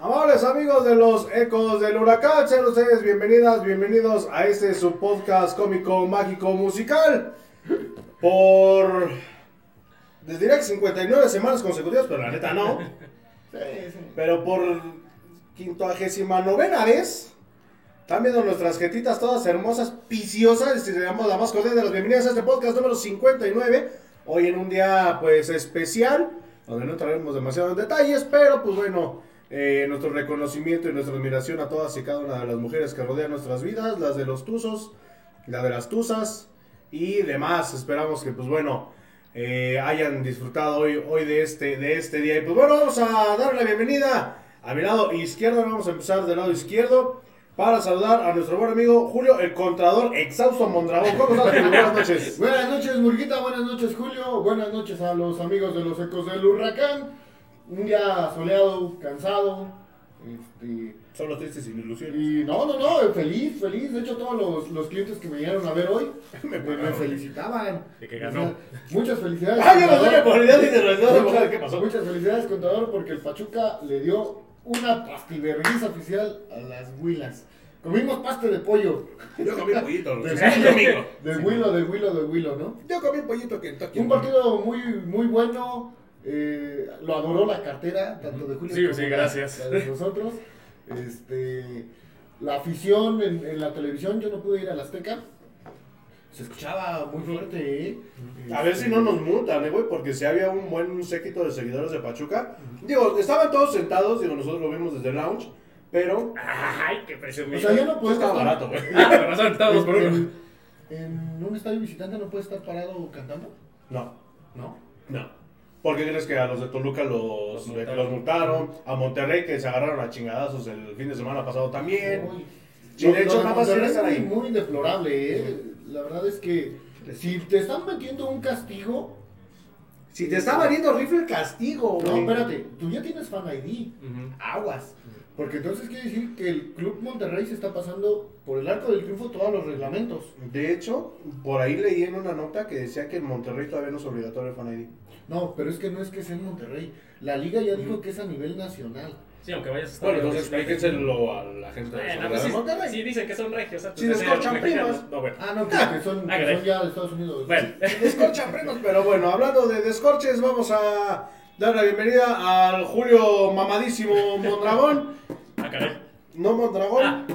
Amables amigos de los Ecos del Huracán, sean ustedes bienvenidas, bienvenidos a este su podcast cómico, mágico, musical. Por. Les diría que 59 semanas consecutivas, pero la neta no. Pero por quincuagésima novena vez. Están viendo nuestras jetitas todas hermosas, piciosas. Y le damos la más cordial de las bienvenidas a este podcast número 59. Hoy en un día, pues, especial. Donde no entraremos demasiado en detalles, pero pues bueno. Eh, nuestro reconocimiento y nuestra admiración a todas y cada una de las mujeres que rodean nuestras vidas, las de los tuzos, la de las tuzas y demás. Esperamos que, pues bueno, eh, hayan disfrutado hoy, hoy de, este, de este día. Y pues bueno, vamos a dar la bienvenida a mi lado izquierdo. Vamos a empezar del lado izquierdo para saludar a nuestro buen amigo Julio, el Contrador Exhausto Mondragón. ¿Cómo estás, Julio? Buenas noches. Buenas noches, Murguita. Buenas noches, Julio. Buenas noches a los amigos de los Ecos del Huracán. Un día soleado, cansado. Este, Solo tristes sin ilusiones. y no, no, no, feliz, feliz. De hecho, todos los, los clientes que me llegaron a ver hoy Me me, me felicitaban. De que O ganó. sea, muchas felicidades. ¡Ay, yo no contador. sé por idea ni de de Muchas- mujer! ¿Qué pasó? Muchas felicidades, contador, porque el Pachuca le dio una pastiverguiza oficial a las huilas. Comimos paste de pollo. Yo comí pollito. De, domingo. de huilo, de huilo, de huilo, ¿no? Yo comí pollito Kentucky. Un partido muy, muy bueno. Eh, lo adoró la cartera, tanto de Julio Sí, como sí, gracias. la de nosotros. Este, la afición en, en la televisión, yo no pude ir a la Azteca. Se escuchaba muy fuerte, ¿eh? A ver si no nos multan, eh, güey, porque si había un buen séquito de seguidores de Pachuca. Digo, estaban todos sentados, digo, nosotros lo vimos desde el lounge, pero Ay, qué O presumido. sea, ya no estaba estar- barato, güey. Ah, con razón, estábamos por uno. en, en un estadio visitante no puedes estar parado cantando, No, ¿no? no. ¿Por qué crees que a los de Toluca los, Los los, multaron. A Monterrey que se agarraron a chingadazos el fin de semana pasado también. Muy- Sí, de hecho, nada más estar ahí. Muy deplorable, ¿eh? La verdad es que si te están metiendo un castigo, Si te está valiendo rifle el castigo, no, güey. espérate, tú ya tienes fan ID, Ujú. aguas. Porque entonces quiere decir que el Club Monterrey se está pasando por el arco del triunfo todos los reglamentos. De hecho, por ahí leí en una nota que decía que en Monterrey todavía no es obligatorio el fan ID. No, pero es que no es que sea en Monterrey. La liga ya dijo que es a nivel nacional. Sí, aunque vayas a estar. Bueno, entonces explíquenselo a la gente de Bueno, de pues sí, Monterrey. sí dicen que son regios. Sí, descorchan primas. No, bueno. Ah, no, que, que son, que Ah, caray. son ya de Estados Unidos. Bueno, Descorchan primos, pero bueno, hablando de descorches, vamos a dar la bienvenida al Julio Mamadísimo Mondragón. ah, caray. No Mondragón. Ah.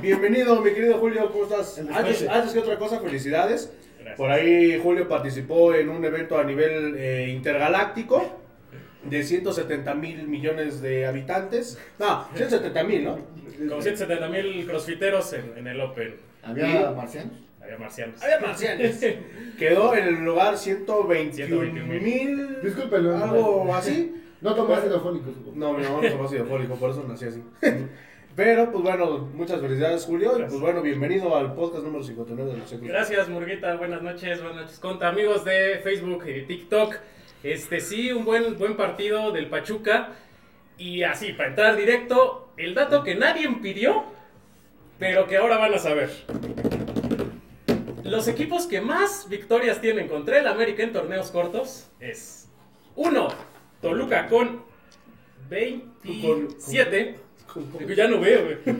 Bienvenido, mi querido Julio, ¿cómo estás? Antes que otra cosa, felicidades. Gracias. Por ahí Julio participó en un evento a nivel eh, intergaláctico de 170 mil millones de habitantes. No, 170 mil, ¿no? Como 170 mil crossfiteros en, en el Open. Había marcianos. Había marcianos. Había marcianos. Quedó en el lugar 121 121,000. mil. Discúlpelo. Algo así. No tomó ácido fólico. No, mi mamá no tomó ácido fólico, por eso nací así. Pero, pues bueno, muchas felicidades, Julio. Y pues bueno, bienvenido al podcast número 59 de los Ecos. Gracias, Murguita. Buenas noches, buenas noches, Conta. Amigos de Facebook y TikTok. Este sí, un buen, buen partido del Pachuca. Y así, para entrar directo, el dato que nadie pidió, pero que ahora van a saber. Los equipos que más victorias tienen contra el América en torneos cortos es 1. Toluca con 27. Ya no veo, güey.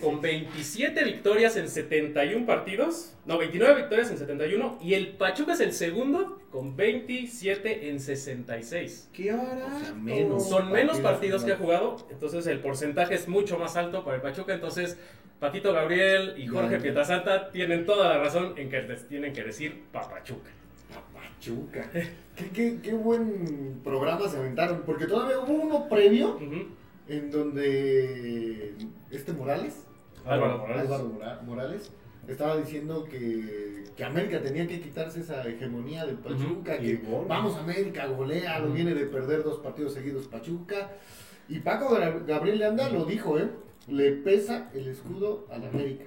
Con 27 victorias en 71 partidos. No, 29 victorias en 71. Y el Pachuca es el segundo con 27 en 66. ¿Qué hora? O sea, menos. Son menos partidos partidos que ha jugado. Entonces el porcentaje es mucho más alto para el Pachuca. Entonces Patito Gabriel y Jorge Ya. Pietrasanta tienen toda la razón en que les tienen que decir Papachuca. Pachuca. ¿Qué, qué, qué buen programa se aventaron. Porque todavía hubo uno previo Ujú. En donde este Morales, Álvaro Morales. Álvaro Mora- Morales, estaba diciendo que, que América tenía que quitarse esa hegemonía del Pachuca, que Y bueno. vamos América, golea, lo viene de perder dos partidos seguidos Pachuca. Y Paco Gabriel Leanda lo dijo, ¿eh? Le pesa el escudo al América.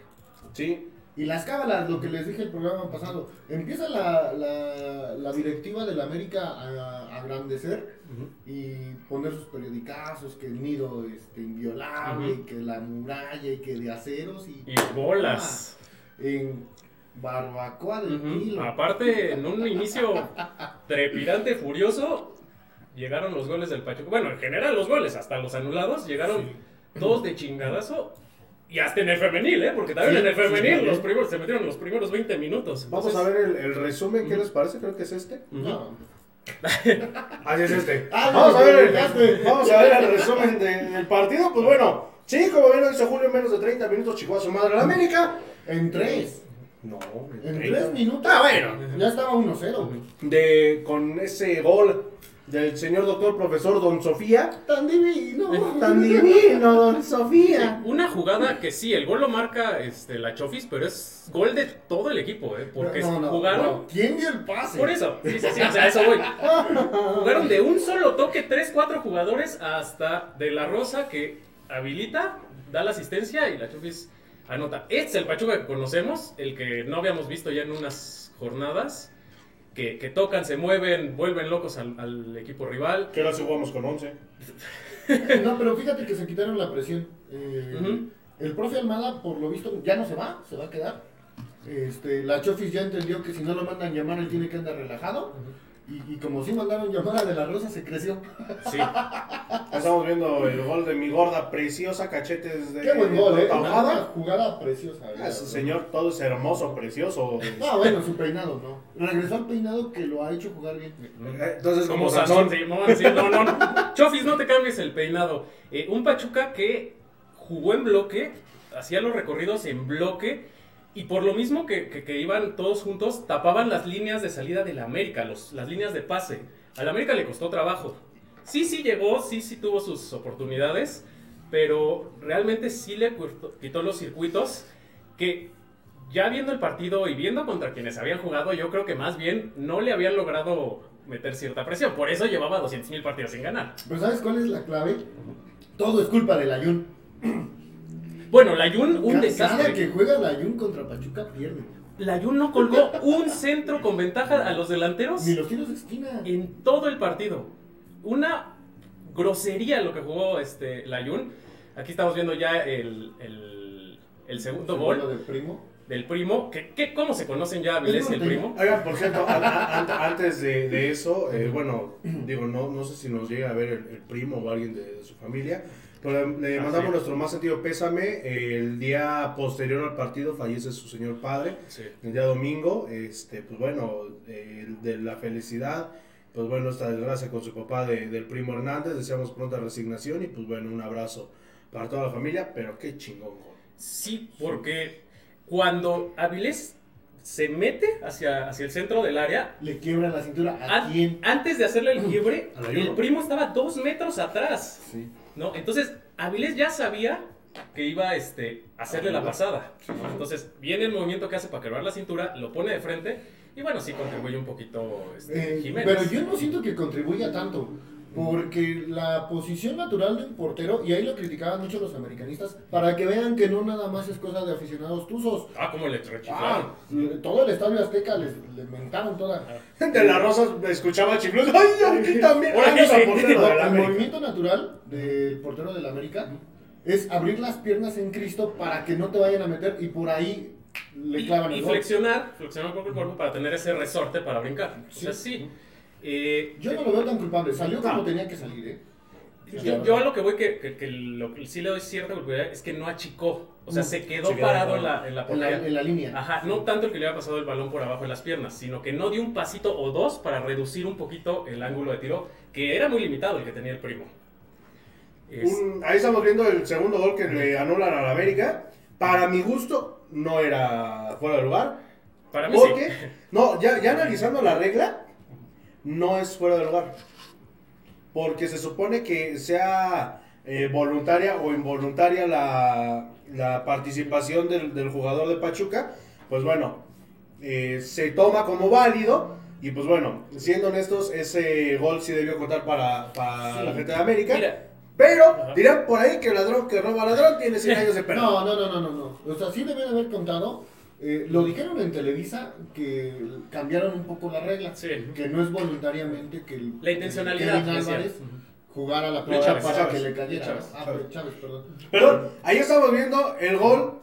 Sí. Y las cábalas, lo que les dije el programa pasado, empieza la, la, la directiva del América a, a agrandecer y poner sus periodicazos, que el nido este, inviolable, y que la muralla y que de aceros y, Y bolas. en barbacoa del Ujú. Nilo. Aparte, en un inicio trepidante, furioso, llegaron los goles del Pachuca. Bueno, en general los goles, hasta los anulados, llegaron todos de chingadazo. Y hasta en el femenil, ¿eh? Porque también Sí, en el femenil sí. los primeros, se metieron los primeros 20 minutos. Vamos a ver el, el resumen, ¿qué les parece? Creo que es este. No. Así es este. Ah, vamos, no, a ver el, vamos a ver el resumen de- del partido. Pues bueno, sí, como bien lo dice Julio, en menos de 30 minutos chicó a su madre a la América. En tres. No, En 30. tres minutos. Ah, bueno. Ya estaba 1-0, güey. De, con ese gol del señor doctor profesor Don Sofía. Tan divino. Tan divino, Don Sofía. Una jugada que sí, el gol lo marca este, la Chofis, pero es gol de todo el equipo, ¿eh? Porque No, no, jugaron... no. ¿Quién dio el pase? Por eso, sí, sí, sí, o sea, a eso voy. Jugaron de un solo toque, 3, 4 jugadores, hasta De La Rosa que habilita, da la asistencia y la Chofis anota. Este es el Pachuca que conocemos, el que no habíamos visto ya en unas jornadas, que, que tocan, se mueven, vuelven locos al, al equipo rival. Que ahora sí jugamos con 11. No, pero fíjate que se quitaron la presión. Eh. El profe Almada, por lo visto, ya no se va, se va a quedar. Este, la Chofis ya entendió que si no lo mandan llamar, él tiene que andar relajado. Y, y como sí mandaron llamada de la Rosa, se creció. Sí, Estamos viendo el gol de mi gorda preciosa, cachetes de Qué buen gol, ¿eh? Una jugada preciosa. Ah, ¿verdad? Ese señor todo es hermoso, precioso. No, bueno, su peinado, ¿no? Regresó al peinado que lo ha hecho jugar bien. Eh, Entonces, como como sí, no, no, no. Chofis, no te cambies el peinado. Eh, un Pachuca que jugó en bloque, hacía los recorridos en bloque, y por lo mismo que, que- que iban todos juntos, tapaban las líneas de salida de la América, los, las líneas de pase. A la América le costó trabajo. Sí, sí llegó, sí, sí tuvo sus oportunidades, pero realmente sí le quitó- los circuitos que ya viendo el partido y viendo contra quienes habían jugado, yo creo que más bien no le habían logrado meter cierta presión. Por eso llevaba 200 mil partidos sin ganar. Pero ¿sabes cuál es la clave? Todo es culpa del Ayun. Bueno, la Jun, un Cada desastre. que juega la Ayun contra Pachuca pierde. La Jun no colgó un centro con ventaja a los delanteros Ni los tiros de esquina. en todo el partido. Una grosería lo que jugó este, la Jun. Aquí estamos viendo ya el, el- el segundo Segundo gol del primo. del primo. ¿Qué, qué, ¿Cómo se conocen ya Avilés y el primo? Oigan, por cierto, an- an- antes de, de eso, eh, bueno, digo, no, no sé si nos llega a ver el, el primo o alguien de, de su familia, le mandamos nuestro más sentido pésame. el día posterior al partido fallece su señor padre, Sí. el día domingo, este, pues bueno, eh, de la felicidad, pues bueno, esta desgracia con su papá de- del primo Hernández, deseamos pronta resignación y pues bueno, un abrazo para toda la familia, pero qué chingón. Sí, porque cuando Avilés se mete hacia, hacia el centro del área, Le quiebra la cintura. ¿A an- quién? antes de hacerle el quiebre, el primo estaba dos metros atrás. Sí. ¿No? Entonces, Avilés ya sabía que iba este, a hacerle la pasada. Entonces, viene el movimiento que hace para quebrar la cintura, lo pone de frente y bueno, sí contribuye un poquito este, Eh, Jiménez. pero yo no siento que contribuya tanto. Porque la posición natural de un portero, y ahí lo criticaban mucho los americanistas, para que vean que no nada más es cosa de aficionados tuzos. Ah, cómo le. Ah, todo el estadio Azteca les, le mentaron toda. De la Rosa escuchaba chiflos, ¡ay, aquí también! Sí, sí. el movimiento natural del portero del América es abrir las piernas en Cristo para que no te vayan a meter y por ahí le clavan y, y el gol. flexionar, flexionar poco el cuerpo para tener ese resorte para brincar. O sea, Sí. Eh, Yo no lo veo tan culpable. Salió como No. tenía que salir, ¿eh? Yo, yo a lo que voy que, que, que lo que sí le doy cierta culpabilidad es que no achicó. O sea, No. se quedó Se parado en la, en la En la, portería. en la línea. Ajá, no tanto el que le había pasado el balón por abajo de las piernas, sino que no dio un pasito o dos para reducir un poquito el ángulo de tiro, que era muy limitado el que tenía el primo. Es- Un- ahí estamos viendo el segundo gol que le anulan a la América. Para mi gusto, no era fuera de lugar. para mí Porque, sí. no, ya, ya analizando la regla, no es fuera de lugar. Porque se supone que sea eh, voluntaria o involuntaria la, la participación del, del jugador de Pachuca. Pues bueno, eh, se toma como válido. Y pues bueno, siendo honestos, ese gol sí debió contar para, para Sí. la gente de América. Mira, Pero Ajá. dirán por ahí que el ladrón que roba ladrón tiene 100 años de perdón. No, no, no, no, no, no. O sea, sí deben haber contado. Eh, lo dijeron en Televisa que cambiaron un poco la regla. Sí. Que no es voluntariamente que el, La intencionalidad. Álvarez jugara la pelota Chávez, para Chávez. que le cayera. Chávez, ah, Chávez. Chávez, perdón. Perdón, ahí estamos viendo el gol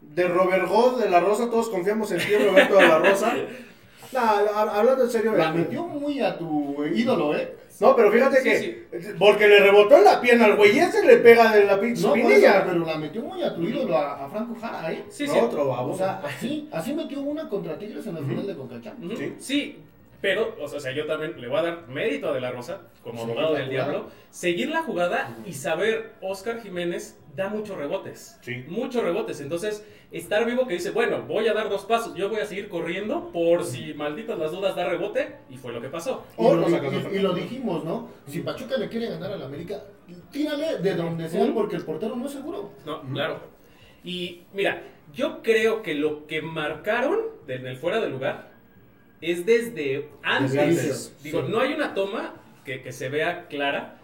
de Robert God de la Rosa. Todos confiamos en ti, Roberto de la Rosa. Nah, ha- hablando en serio. La eh, metió muy a tu ídolo, ¿eh? No, pero fíjate Sí, que. Porque le rebotó en la pierna al güey, ese le pega de la pinche No, espinilla. pero la metió muy a tu ídolo, a, a Franco Jara, ¿eh? Sí, No, sí. otro O baboso. sea, así, así metió una contra Tigres en la final de Concacaf. Ujú. Sí. Sí. pero, o sea, yo también le voy a dar mérito a De La Rosa, como abogado del diablo, seguir la jugada y saber, Oscar Jiménez da muchos rebotes. Sí. Muchos rebotes. Entonces, estar vivo que dice, bueno, voy a dar dos pasos, yo voy a seguir corriendo por si malditas las dudas da rebote, y fue lo que pasó. Y, lo, y- lo dijimos, ¿no? Si Pachuca le quiere ganar al América, tírale de donde sea porque el portero no es seguro. No, claro. Y mira, yo creo que lo que marcaron en el fuera de lugar es desde antes. Desde Digo, sí. no hay una toma que, que se vea clara,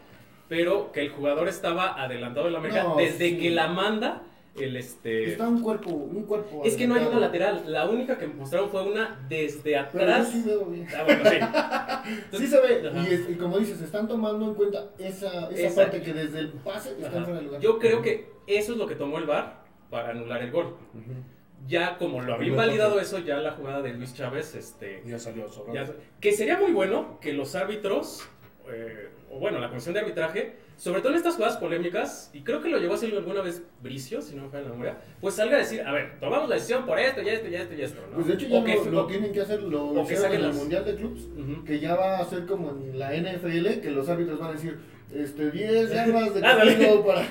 pero que el jugador estaba adelantado de la América No, desde sí. que la manda el este. Está un cuerpo, un cuerpo. Es que no hay una lateral. La única que mostraron fue una desde Pero yo atrás. sí veo bien. Ah, bueno, sí. Sí Entonces- se ve, y, es- y como dices, están tomando en cuenta esa, esa Esa. parte que desde el pase está fuera de lugar. Yo creo que eso es lo que tomó el VAR para anular el gol. Ya como lo había invalidado eso, ya la jugada de Luis Chávez, este, Ya salió sobrando. ya- que sería muy bueno que los árbitros, eh, o bueno, la comisión de arbitraje, sobre todo en estas jugadas polémicas, y creo que lo llegó a hacer alguna vez Bricio, si no me falla la memoria, pues salga a decir, a ver, tomamos la decisión por esto, ya esto, ya esto, ya esto, ¿no? Pues de hecho ya O que- lo, lo tienen que hacer, lo o que en el Mundial de Clubs, que ya va a ser como en la NFL, que los árbitros van a decir, este, 10 yardas de castigo para...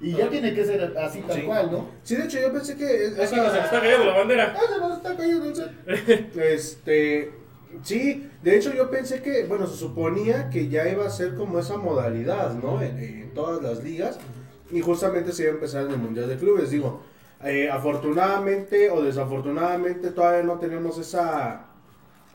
Y ya tiene que ser así tal Sí. cual, ¿no? Sí, de hecho, yo pensé que. es- Es que esa- está cayendo la bandera. Ah, se nos está cayendo el set. Este. Sí, de hecho yo pensé que, bueno, se suponía que ya iba a ser como esa modalidad, ¿no? En, todas las ligas. Y justamente se iba a empezar en el Mundial de Clubes. Digo, eh, afortunadamente o desafortunadamente todavía no tenemos esa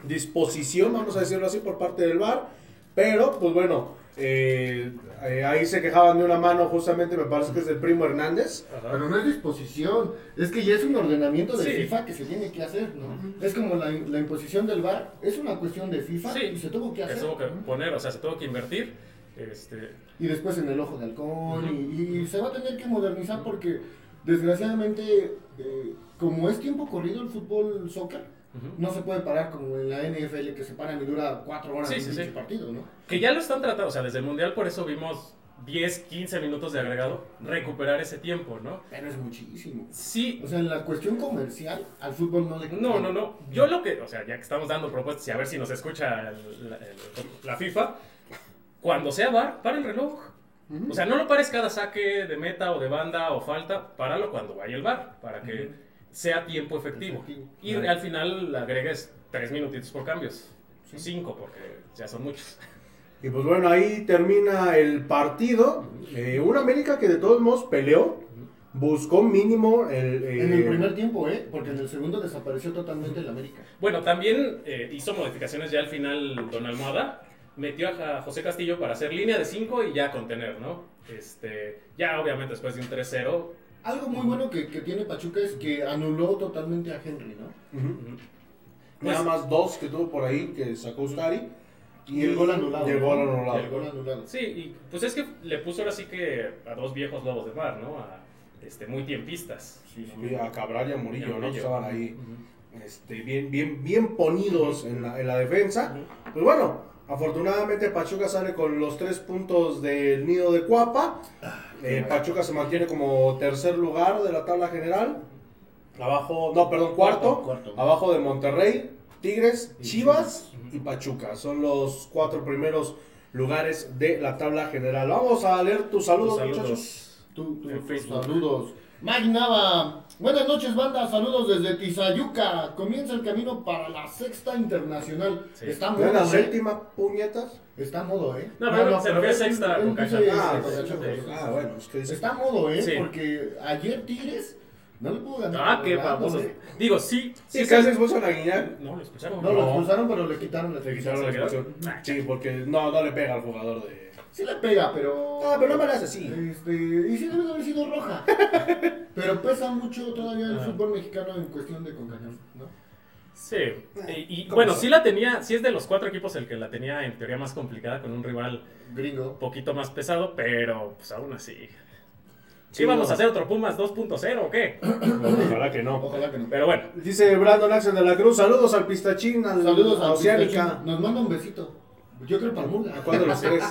disposición, vamos a decirlo así, por parte del VAR. Pero, pues bueno, eh, eh, ahí se quejaban de una mano, justamente me parece que es del primo Hernández. Pero no es disposición, es que ya es un ordenamiento de Sí. FIFA que se tiene que hacer, ¿no? Es como la, la imposición del VAR, es una cuestión de FIFA Sí. y se tuvo que Se hacer. tuvo que poner, o sea, se tuvo que invertir. Este, Y después en el ojo de halcón, y se va a tener que modernizar porque desgraciadamente, eh, como es tiempo corrido el fútbol soccer, no se puede parar como en la NFL que se paran y dura cuatro horas Sí, un sí, sí. partido, ¿no? Que ya lo están tratando, o sea, desde el Mundial por eso vimos 10, 15 minutos de agregado, recuperar ese tiempo, ¿no? Pero es muchísimo. Sí, O sea, en la cuestión comercial, al fútbol no le no, no, no. Yo lo que, o sea, ya que estamos dando propuestas y a ver si nos escucha el- la, el- la FIFA, cuando sea VAR, para el reloj. O sea, no lo pares cada saque de meta o de banda o falta, páralo cuando vaya el VAR, para que sea tiempo efectivo. Efectivo. Y al final agregues 3 minutitos por cambios. 5 porque ya son muchos. Y pues bueno, ahí termina el partido. Eh, un América que de todos modos peleó, buscó mínimo el... eh, En el primer tiempo, ¿eh? Porque en el segundo desapareció totalmente el América. Bueno, también eh, hizo modificaciones ya al final Don Almohada. Metió a José Castillo para hacer línea de 5 y ya contener, ¿no? Este, ya obviamente después de un 3-0. Algo muy bueno que, que tiene Pachuca es que anuló totalmente a Henry, ¿no? ujú. Nada más dos que tuvo por ahí que sacó Ustari. Y el gol anulado. Y el gol anulado. El gol anulado. Sí, y pues es que le puso ahora sí que a dos viejos lobos de mar, ¿no? A, este, muy tiempistas. Sí, a Cabral y a Murillo, Y a ¿no? Estaban ahí este, bien, bien, bien ponidos en la, en la defensa. Pues bueno, afortunadamente Pachuca sale con los tres puntos del nido de Cuapa. Eh, Pachuca se mantiene como tercer lugar de la tabla general. Abajo, no, perdón, cuarto. Cuarto. Abajo de Monterrey, Tigres, Y Chivas y Pachuca. Son los cuatro primeros lugares de la tabla general. Vamos a leer tus saludos, Saludos. muchachos. Tú, tú, En tus Facebook. saludos. Mike Nava. Buenas noches, banda. Saludos desde Tizayuca. Comienza el camino para la sexta internacional. Sí. Está ¿No modo, la ¿eh? séptima, puñetas? Está modo, ¿eh? No, pero se refiere a él- sexta con Cacha. Ah, pues. Ah, bueno, es que dice. Está modo, ¿eh? Sí. Porque ayer Tigres no le pudo ganar. Ah, qué. ¿eh? Digo, sí. Sí, sí, casi sí. expulsan a Guiñac. No, lo escucharon. No, lo No. expulsaron, pero le quitaron la Le quitaron la ¿Se quedó? expulsión. Sí, porque no, no le pega al jugador de. Sí le pega, pero. Ah, pero no me la hace así. Este, y sí debe de haber sido roja. pero pesa mucho todavía el Ah. fútbol mexicano en cuestión de CONCACAF, ¿no? Sí. Y, y, ¿cómo bueno, sí la tenía, sí es de los cuatro equipos el que la tenía en teoría más complicada con un rival Gringo. un poquito más pesado, pero pues aún así. ¿Sí vamos a hacer otro Pumas 2.0 o qué? Ojalá que no. Ojalá que no. Pero bueno, Dice Brandon Axel de la Cruz, saludos al Pistachín, al, Saludos a a Oceánica. Pistachín. Nos manda un besito. Yo creo para Murga. ¿A cuándo los tres?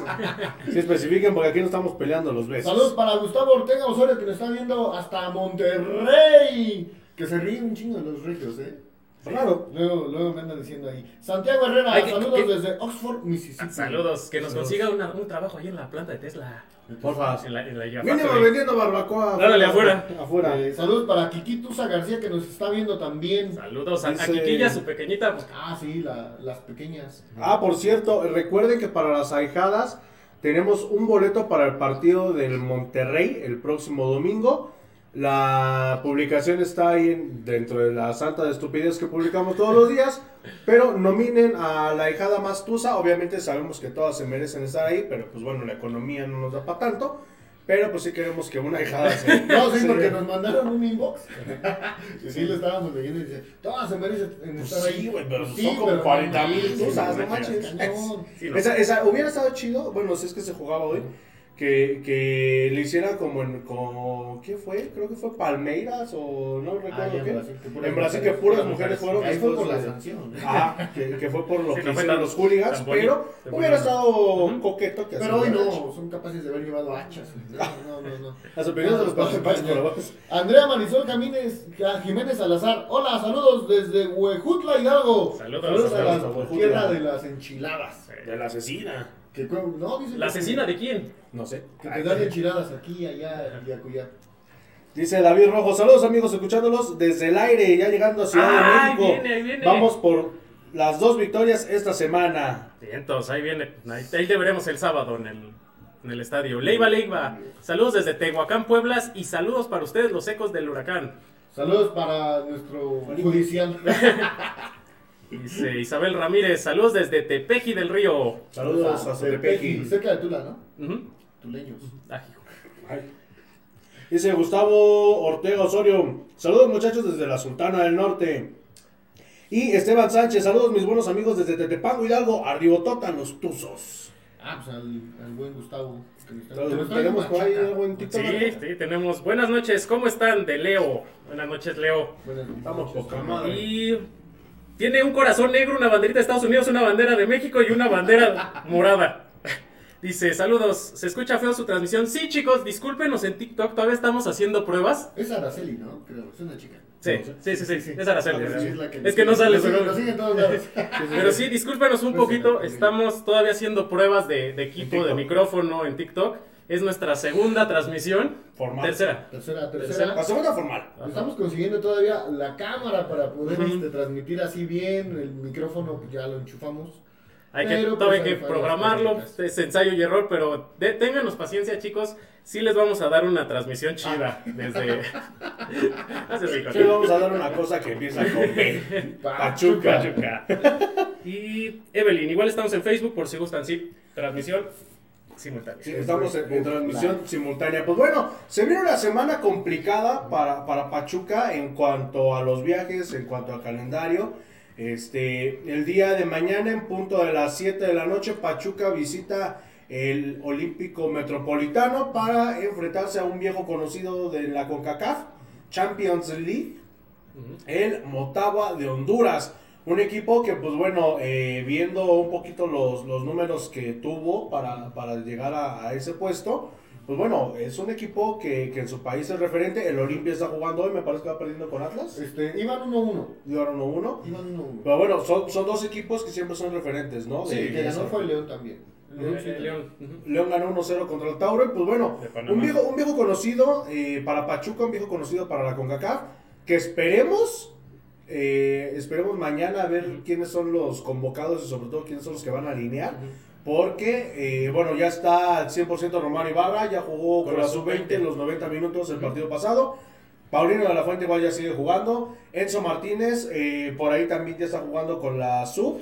Sí, especifiquen porque aquí no estamos peleando los besos. Saludos para Gustavo Ortega Osorio que nos está viendo hasta Monterrey. Que se ríe un chingo de los regios, eh. Claro. Luego, luego me andan diciendo ahí. Santiago Herrera, Ay, que- saludos que- desde Oxford, Mississippi. saludos. Que nos consiga una- un trabajo ahí en la planta de Tesla. Porfa. En la, en la Mínimo vendiendo barbacoa. Dale, afuera. Afuera. Eh, saludos para Kiki Tusa García que nos está viendo también. Saludos a, a Dice- Kikilla, su pequeñita. pues, Ah, sí, la- las pequeñas. Ah, por cierto, recuerden que para las ahijadas tenemos un boleto para el partido del Monterrey el próximo domingo. La publicación está ahí en- dentro de la santa de estupidez que publicamos todos los días. Pero nominen a la hijada más tusa. Obviamente sabemos que todas se merecen estar ahí, pero pues bueno, la economía no nos da para tanto. Pero pues sí queremos que una hijada se... No, sí, porque nos mandaron un inbox. y sí, lo estábamos leyendo y dice, todas se merecen en Pues estar sí, ahí. güey, pero Pues son como pero 40 mil tusas, no manches, cañón. sí, no. Esa, esa- hubiera estado chido, bueno, si es que se jugaba hoy, que, que le hicieran como en, como, ¿qué fue? Creo que fue Palmeiras o no Ah, recuerdo qué. en Brasil, que puras en Brasil que mujeres, puras puras mujeres mujeres. fueron Ahí fue por la sanción. Ah, que, que fue por lo Sí, que no hicieron los hooligans, pero hubiera estado Ujú. coqueto que Pero hoy no, son capaces de haber llevado hachas. No, no, no. no. Las opiniones de los participantes. Andrea Marisol Camines, Jiménez Salazar. Hola, saludos desde Huejutla, Hidalgo. Saludos, a saludos la a tierra de las enchiladas. De la asesina. Que, no, dicen ¿La que- asesina de quién? No sé. Que te dan enchiladas aquí, allá y acullá. Dice David Rojo, saludos amigos, escuchándolos desde el aire, ya llegando a Ciudad Ah, de ahí México. viene, ahí viene. Vamos por las dos victorias esta semana. Entonces, ahí viene. Ahí, ahí te veremos el sábado en el, en el estadio. Leiva, Leiva. Saludos desde Tehuacán, Pueblas. Y saludos para ustedes, los ecos del huracán. Saludos para nuestro judicial. Dice Isabel Ramírez. Saludos desde Tepeji del Río. Saludos a Tepeji. Cerca de Tula, ¿no? Ujú. Tuleños. Ay, hijo. Ay. Dice Gustavo Ortega Osorio. Saludos muchachos desde la Sultana del Norte. Y Esteban Sánchez, saludos mis buenos amigos desde Tetepango Hidalgo, Arribototan los Tuzos. Ah, pues al, al buen Gustavo. que está- Tenemos por ahí algo en TikTok. Sí, sí, tenemos. Buenas noches. ¿Cómo están? De Leo. Buenas noches, Leo. Buenas Estamos noches. poca madre. Y tiene un corazón negro, una banderita de Estados Unidos, una bandera de México y una bandera morada. Dice, saludos, ¿se escucha feo su transmisión? Sí, chicos, discúlpenos en TikTok, todavía estamos haciendo pruebas. Es Araceli, ¿no? Creo, es una chica. Sí, sí, sí, sí, es Araceli. Ah, sí, es que Es que no sale, pero- sí, discúlpenos un Pues, poquito, sí. estamos todavía haciendo pruebas de, de equipo, de micrófono en TikTok. Es nuestra segunda transmisión. Formal. Tercera. Tercera, tercera. La segunda formal. Estamos consiguiendo todavía la cámara para poder Ujú. este, transmitir así bien. El micrófono pues, ya lo enchufamos. Hay que, Pero, todavía pues, hay que programarlo, es ensayo y error, pero de- ténganos paciencia, chicos. Sí les vamos a dar una transmisión chida desde... Haces rico, vamos a dar una cosa que empieza con. Pachuca. Pachuca. Y Evelyn, igual estamos en Facebook por si gustan, sí. Transmisión simultánea. Sí, estamos en, en transmisión simultánea. Pues bueno, se viene una semana complicada para, para Pachuca en cuanto a los viajes, en cuanto al calendario. Este, el día de mañana, en punto de las 7 de la noche, Pachuca visita el Olímpico Metropolitano para enfrentarse a un viejo conocido de la CONCACAF, Champions League, Ujú. el Motagua de Honduras. Un equipo que, pues bueno, eh, viendo un poquito los, los números que tuvo para, para llegar a, a ese puesto, pues bueno, es un equipo que, que en su país es referente. El Olimpia está jugando hoy, me parece que va perdiendo con Atlas. Este, iban 1-1. Y ahora 1-1. Iban 1-1. Pero bueno, son, son dos equipos que siempre son referentes, ¿no? Sí, que ganó fue el León también. León, sí, Eh, León. ujú. León ganó 1-0 contra el Tauro. Y pues bueno, un viejo, un viejo conocido eh, para Pachuca, un viejo conocido para la CONCACAF. Que esperemos, eh, esperemos mañana a ver quiénes son los convocados y sobre todo quiénes son los que van a alinear. Porque, eh, bueno, ya está al 100% Romario Ibarra, ya jugó con Con la la sub-20 sub-20. los 90 minutos el partido pasado. Paulino de la Fuente igual ya sigue jugando. Enzo Martínez, eh, por ahí también ya está jugando con la sub.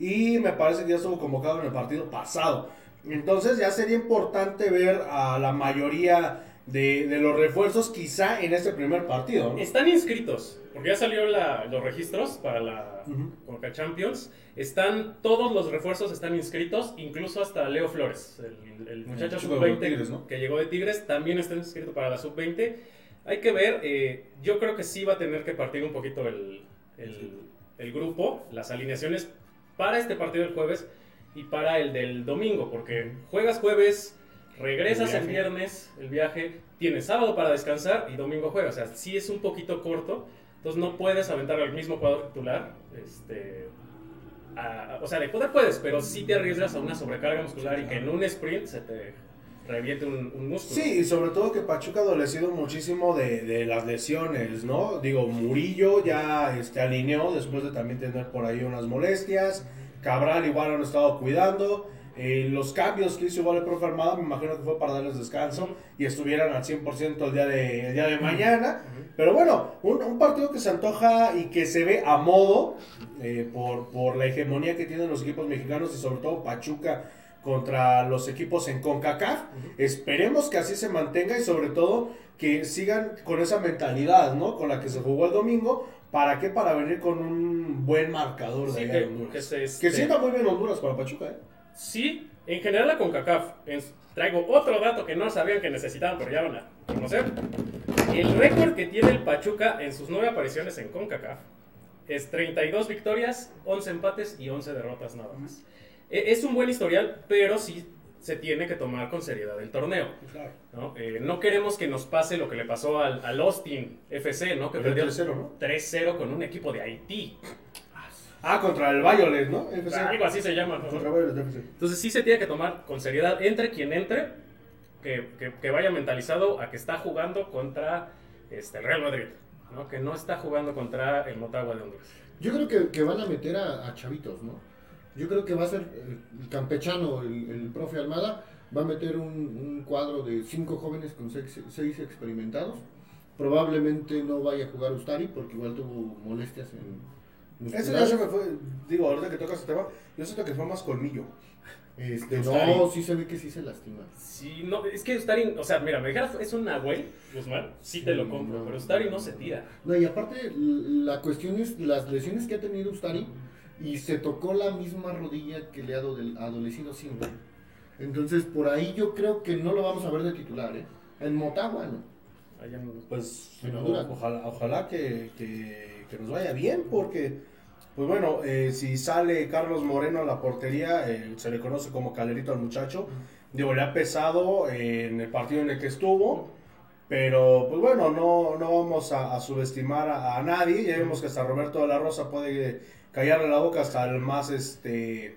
Y me parece que ya estuvo convocado en el partido pasado. Entonces ya sería importante ver a la mayoría de, de los refuerzos quizá en este primer partido. ¿no? Están inscritos, porque ya salió la- los registros para la. Conca Champions. Están, todos los refuerzos están inscritos, incluso hasta Leo Flores, el, el muchacho El chico de sub-20 Tigres, ¿no? que llegó de Tigres, también está inscrito para la sub-20. Hay que ver, eh, yo creo que sí va a tener que partir un poquito el, el- el grupo, las alineaciones para este partido del jueves y para el del domingo, porque juegas jueves, regresas El el, viernes, el viaje, tienes sábado para descansar y domingo juegas. O sea, sí es un poquito corto, entonces no puedes aventar al mismo cuadro titular. Este, a- o sea, de poder puedes, pero sí te arriesgas a una sobrecarga muscular y que en un sprint se te reviente un, músculo. Sí, y sobre todo que Pachuca ha adolecido muchísimo de, de las lesiones, ¿no? Digo, Murillo ya este, alineó después de también tener por ahí unas molestias. Cabral igual han estado cuidando. Eh, los cambios que hizo igual el profe Armada, me imagino que fue para darles descanso y estuvieran al 100% el día de, el día de mañana. Pero bueno, un, un partido que se antoja y que se ve a modo eh, por, por la hegemonía que tienen los equipos mexicanos y sobre todo Pachuca contra los equipos en CONCACAF. Esperemos que así se mantenga y sobre todo que sigan con esa mentalidad, ¿no? Con la que se jugó el domingo. ¿Para qué? Para venir con un buen marcador de Sí, allá que- de Honduras. que Que este, sienta muy bien Honduras para Pachuca, ¿eh? Sí, en general la CONCACAF. Traigo otro dato que no sabían que necesitaban, pero ya van a conocer. El récord que tiene el Pachuca en sus nueve apariciones en CONCACAF es 32 victorias, 11 empates y 11 derrotas nada más. E- Es un buen historial, pero sí se tiene que tomar con seriedad el torneo. Claro. ¿no? Eh, no queremos que nos pase lo que le pasó al, al Austin FC, ¿no? que Perdió perdió 3-0, ¿no? 3-0 con un equipo de Haití. Ah, contra el Violet, ¿no? FC. Algo así se llama. ¿no? Contra el Violet FC. Entonces sí se tiene que tomar con seriedad, entre quien entre, que, que- que vaya mentalizado a que está jugando contra este, el Real Madrid, ¿no? que no está jugando contra el Motagua de Honduras. Yo creo que, que van a meter a, a chavitos, ¿no? Yo creo que va a ser el campechano, el, el profe Almada, va a meter un, un cuadro de cinco jóvenes con seis, seis experimentados. Probablemente no vaya a jugar Ustari porque igual tuvo molestias en Ese ya se me fue. Digo, ahorita que tocas ese tema, yo siento que fue más colmillo. Este, Ustari. no, sí se ve que sí se lastima. Sí, no, es que Ustari, o sea, mira, me dijeras, es un Nahuel, Guzmán, sí te lo compro, no. pero Ustari no se tira. No, y aparte, la cuestión es las lesiones que ha tenido Ustari y se tocó la misma rodilla que le ha adole- adolecido siempre. Entonces, por ahí yo creo que no lo vamos a ver de titular, ¿eh? En Motagua, ¿no? Allá en- Pues En Honduras. ojalá, ojalá que, que- que nos vaya bien, porque, pues bueno, eh, si sale Carlos Moreno a la portería, eh, se le conoce como Calerito al muchacho. Digo, le ha pesado eh, en el partido en el que estuvo, pero pues bueno, no, no vamos a, subestimar a, a nadie. Ya vemos que hasta Roberto de la Rosa puede callarle la boca hasta el más, este,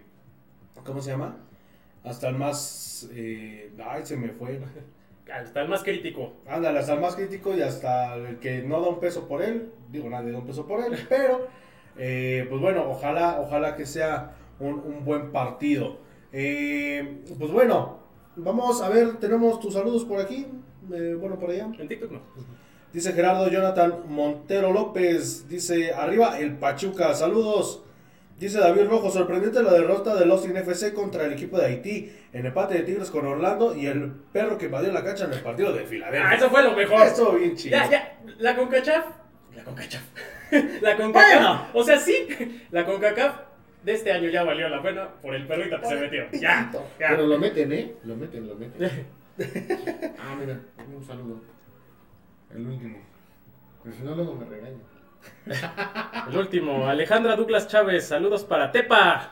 ¿cómo se llama? Hasta el más, ay, se me fue. Está el más crítico. Ándale, hasta el más crítico y hasta el que no da un peso por él. Digo, nadie da un peso por él, pero eh, pues bueno, ojalá, ojalá que sea un, un buen partido. Eh, pues bueno, vamos a ver, tenemos tus saludos por aquí, eh, bueno, por allá. En TikTok no. Dice Gerardo Jonathan Montero López, dice arriba el Pachuca, saludos. Dice David Rojo, sorprendente la derrota del Austin FC contra el equipo de Haití, en empate de Tigres con Orlando y el perro que invadió la cancha en el partido de Filadelfia. Ah, eso fue lo mejor. Estuvo bien chido. Ya, ya, la CONCACHAF. La CONCACHAF. La CONCACAF. Bueno. O sea, sí, la CONCACAF de este año ya valió la pena por el perrito que se metió. Ya, ya. Pero lo meten, ¿eh? Lo meten, lo meten. ah, mira, un saludo. El último. Pero si no, luego me regaña. El último, Alejandra Douglas Chávez, saludos para Tepa.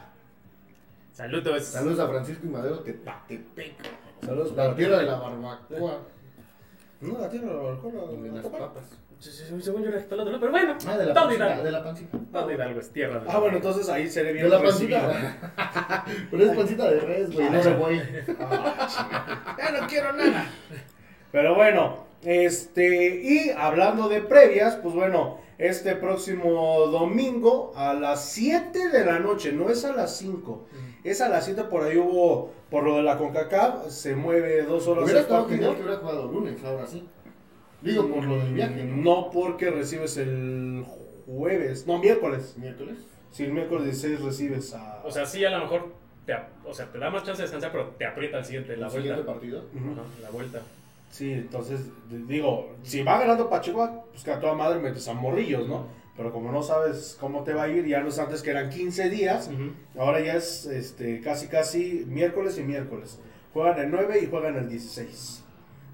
Saludos. Saludos a Francisco y Madero Tepatepec. Saludos La para tierra de la barbacoa No, la tierra de la y de las papas. Sí, sí, sí, Según yo era todo pero bueno, Ah, de la todo pancita. De la pancita. Todo Hidalgo es tierra. Ah, bueno, entonces ahí seré bien De la pancita. Pero es pancita de res, güey, no de buey. Ya no quiero nada. Pero bueno, este, y hablando de previas, pues bueno, este próximo domingo a las 7 de la noche, no es a las 5, es a las 7 por ahí hubo, por lo de la CONCACAF, se mueve dos horas Hubiera estado genial que hubiera jugado lunes, ahora sí. Digo, por lo del viaje, ¿no? No porque recibes el jueves, no, miércoles. Miércoles. Si el miércoles 16 recibes a... O sea, sí, a lo mejor te, o sea, te da más chance de descansar, pero te aprieta el siguiente, la el vuelta. siguiente partido. Ajá, la vuelta. Sí, entonces, digo, si va ganando Pachuca, pues que a toda madre metes a morrillos, ¿no? Pero como no sabes cómo te va a ir, ya no es antes que eran 15 días, ahora ya es este, casi casi miércoles y miércoles. Juegan el 9 y juegan el 16.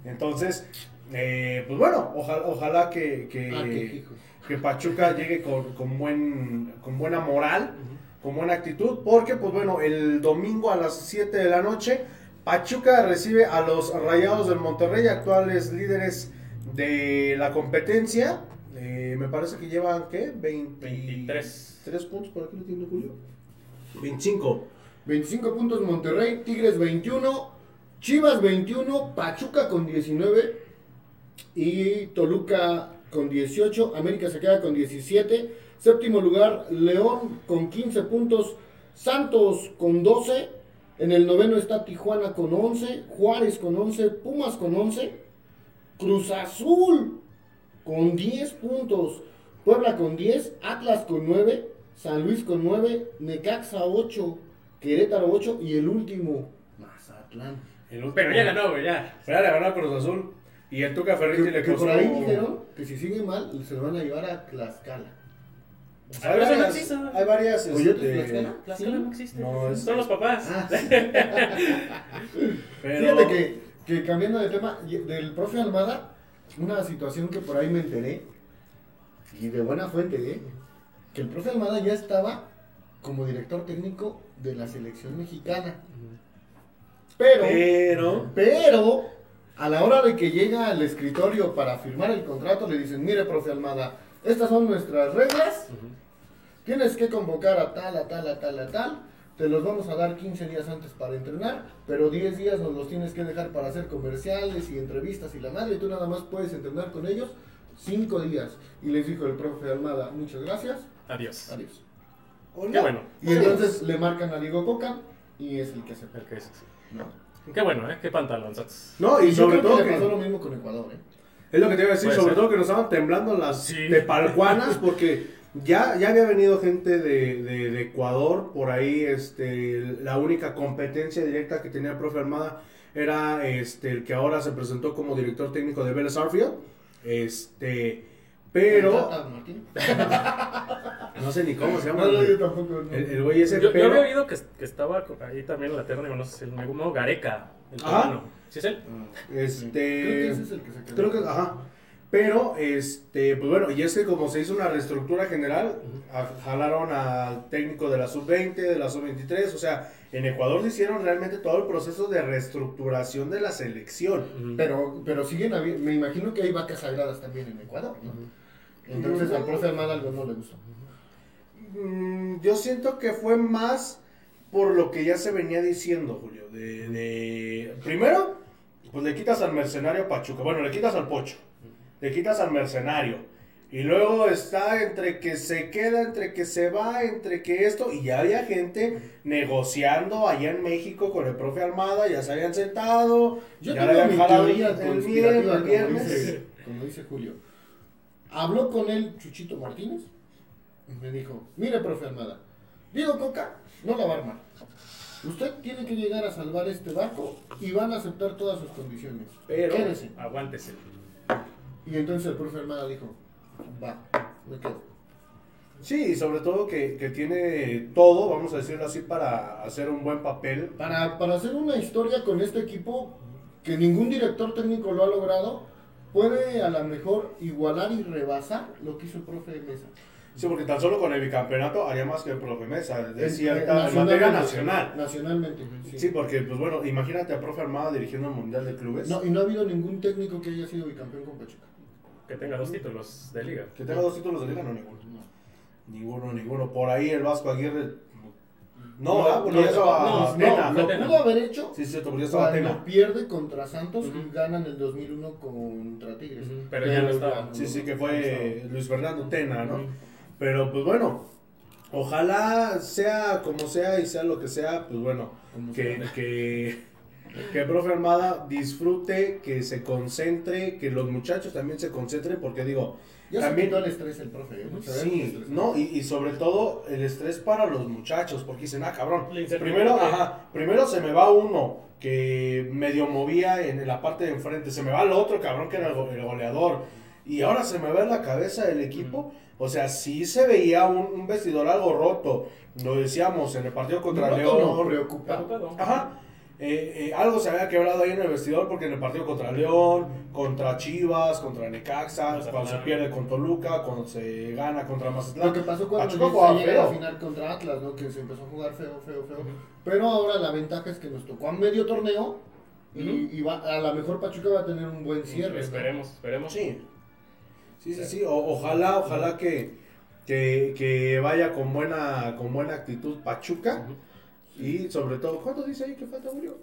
Entonces, eh, pues bueno, ojalá, ojalá que, que, Ah, que Pachuca llegue con, con, buen, con buena moral, con buena actitud, porque pues bueno, el domingo a las 7 de la noche, Pachuca recibe a los Rayados del Monterrey, actuales líderes de la competencia. Eh, me parece que llevan, ¿qué? 20 23. 3 puntos, por aquí lo tiene Julio. 25. 25 puntos Monterrey, Tigres 21, Chivas 21, Pachuca con 19 y Toluca con 18, América se queda con 17, séptimo lugar León con 15 puntos, Santos con 12, en el noveno está Tijuana con 11, Juárez con 11, Pumas con 11, Cruz Azul con 10 puntos, Puebla con 10, Atlas con 9, San Luis con 9, Necaxa 8, Querétaro 8 y el último, Mazatlán. El último- Pero ya ganó, güey, ya. Ya le ganó a Cruz Azul. Y el Tuca Ferretti Que, le que costó... por ahí dijeron que si sigue mal se lo van a llevar a Tlaxcala. Pero eso no varias, ¿Coyotes este, Tlaxcala? Tlaxcala Sí. no existe. No, es- Son los papás. Ah, pero- Fíjate que, que cambiando de tema, del profe Almada, una situación que por ahí me enteré, y de buena fuente, ¿eh? que el profe Almada ya estaba como director técnico de la selección mexicana. Pero, Pero... pero, a la hora de que llega al escritorio para firmar el contrato, le dicen, mire, profe Almada, estas son nuestras reglas, tienes que convocar a tal, a tal, a tal, a tal, te los vamos a dar 15 días antes para entrenar, pero 10 días nos los tienes que dejar para hacer comerciales y entrevistas y la madre, y tú nada más puedes entrenar con ellos 5 días. Y les dijo el profe Almada, muchas gracias, Adiós. adiós. Qué bueno. Y entonces le marcan a Diego Coca y es el que se El que es, sí. ¿no? Qué bueno, ¿eh? Qué pantalonzotes. No, y yo sobre creo todo que que... le pasó lo mismo con Ecuador, ¿eh? Es lo que te iba a decir, Puede sobre ser. todo que nos estaban temblando las Sí. tepalcuanas porque ya, ya había venido gente de, de- de Ecuador, por ahí este, la única competencia directa que tenía el profe Armada era este, el que ahora se presentó como director técnico de Vélez Arfield, este, pero no sé ni cómo se llama No, no, yo el, tampoco. no. el- el güey ese, Yo, yo pero había oído que, que estaba ahí también en la terna, no sé si el mismo Gareca, el cubano. ¿Sí es él? este, Creo que ese es el que se quedó. Creo que, ajá. Pero, este, pues bueno, y es que como se hizo una reestructura general, a- jalaron al técnico de la sub-20, de la sub-23, o sea, en Ecuador se hicieron realmente todo el proceso de reestructuración de la selección. Pero, pero siguen me imagino que hay vacas sagradas también en Ecuador, ¿no? Entonces al profe Almada algo no le gustó. Mm, yo siento que fue más por lo que ya se venía diciendo, Julio. De, de- Primero, pues le quitas al mercenario Pachuca. Bueno, le quitas al Pocho. Le quitas al mercenario. Y luego está entre que se queda, entre que se va, entre que esto. Y ya había gente negociando allá en México con el profe Armada. Ya se habían sentado. Yo ya le habían jalado el, como viernes. dice, como dice Julio. Habló con él Chuchito Martínez y me dijo, mire, profe Almada, Diego Coca no la va a armar. Usted tiene que llegar a salvar este barco y van a aceptar todas sus condiciones. Pero- Quédese. Aguántese. Y entonces el profe Almada dijo, va, me quedo. Sí, y sobre todo que, que tiene todo, vamos a decirlo así, para hacer un buen papel. Para, para hacer una historia con este equipo que ningún director técnico lo ha logrado, puede a lo mejor igualar y rebasar lo que hizo el profe Mesa. Sí, porque tan solo con el bicampeonato haría más que el profe Mesa, de Eh, cierta eh, en materia nacionalmente, nacional. Nacionalmente, sí. Sí, porque, pues bueno, imagínate a profe Armada dirigiendo el Mundial de Clubes. No, y no ha habido ningún técnico que haya sido bicampeón con Pachuca. Que tenga dos títulos de liga. Que tenga dos títulos de liga, no, ninguno. Ninguno, ninguno. Por ahí el Vasco Aguirre. No, ¿verdad? Porque no, ya estaba no. No, lo pudo haber hecho Sí, sí, cierto, porque estaba cuando Atena. pierde contra Santos y gana en el 2001 contra Tigres. Pero ya no estaba. Sí, sí, que fue Luis Fernando Tena, ¿no? Pero, pues bueno, ojalá sea como sea y sea lo que sea, pues bueno, Como que, sea. que, que el profe Armada disfrute, que se concentre, que los muchachos también se concentren, porque digo, Ya También- quitó el estrés el profe. ¿eh? Sí, estresado. no, y, y sobre todo el estrés para los muchachos, porque dicen, ah, cabrón, primero, ajá, primero se me va uno que medio movía en la parte de enfrente, se me va el otro cabrón que era el, go- el goleador, y ahora se me va en la cabeza del equipo, o sea, sí se veía un, un vestidor algo roto, lo decíamos en el partido contra No, León, no. Preocupado. Ajá. Eh, eh, algo se había quebrado ahí en el vestidor porque en el partido contra León, contra Chivas, contra Necaxa, cuando se pierde con Toluca, cuando se gana contra Mazatlán. Lo que pasó cuando se llega a la final contra Atlas, ¿no? Que se empezó a jugar feo, feo, feo. Pero ahora la ventaja es que nos tocó a medio torneo y, va, a lo mejor Pachuca va a tener un buen cierre. Esperemos, esperemos. Sí, sí, sí, sí. O- ojalá, ojalá que, que, que vaya con buena, con buena actitud Pachuca. Y sobre todo, ¿cuánto dice ahí que falta Julio?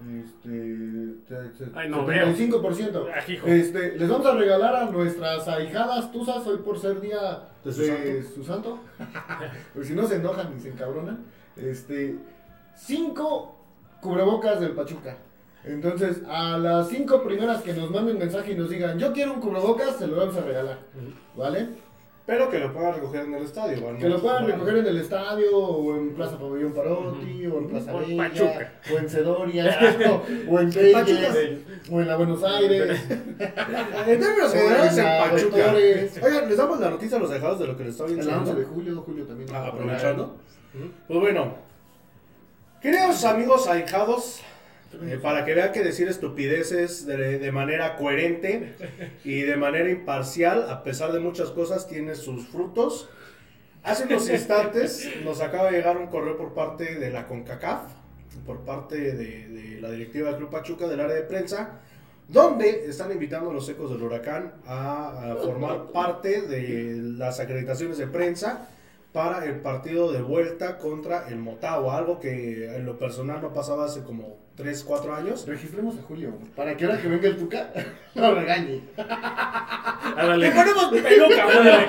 Este, te- te- Ay, no 75%. Ah, hijo. Este, les vamos a regalar a nuestras ahijadas tusas hoy por ser día De de, su su santo. Porque si no se enojan y se encabronan. Este, cinco cubrebocas del Pachuca. Entonces, a las cinco primeras que nos manden mensaje y nos digan, yo quiero un cubrebocas, se lo vamos a regalar. ¿Vale? Pero que lo puedan recoger en el estadio. ¿vale? Que lo puedan Bueno. recoger en el estadio, o en Plaza Pabellón Parotti, o en Plaza O en Pachuca. o en Cedoria, o, o en Pachuca. o en la Buenos Aires. En términos generales, en Pachuca. Oigan, les damos la noticia a los dejados de lo que les estaba El 11 de julio, Julio también. Ah, aprovechando. Ujú. Pues bueno, queridos amigos ahijados, eh, para que vean que decir estupideces de, de manera coherente y de manera imparcial, a pesar de muchas cosas, tiene sus frutos. Hace unos instantes nos acaba de llegar un correo por parte de la CONCACAF, por parte de, de la directiva del Club Pachuca del área de prensa, donde están invitando a los ecos del huracán a, a formar parte de las acreditaciones de prensa para el partido de vuelta contra el Motagua, algo que en lo personal no pasaba hace como 3, 4 años. Registremos a Julio, para que ahora que venga el Tuca, lo regañe. Ándale. peluca, ándale.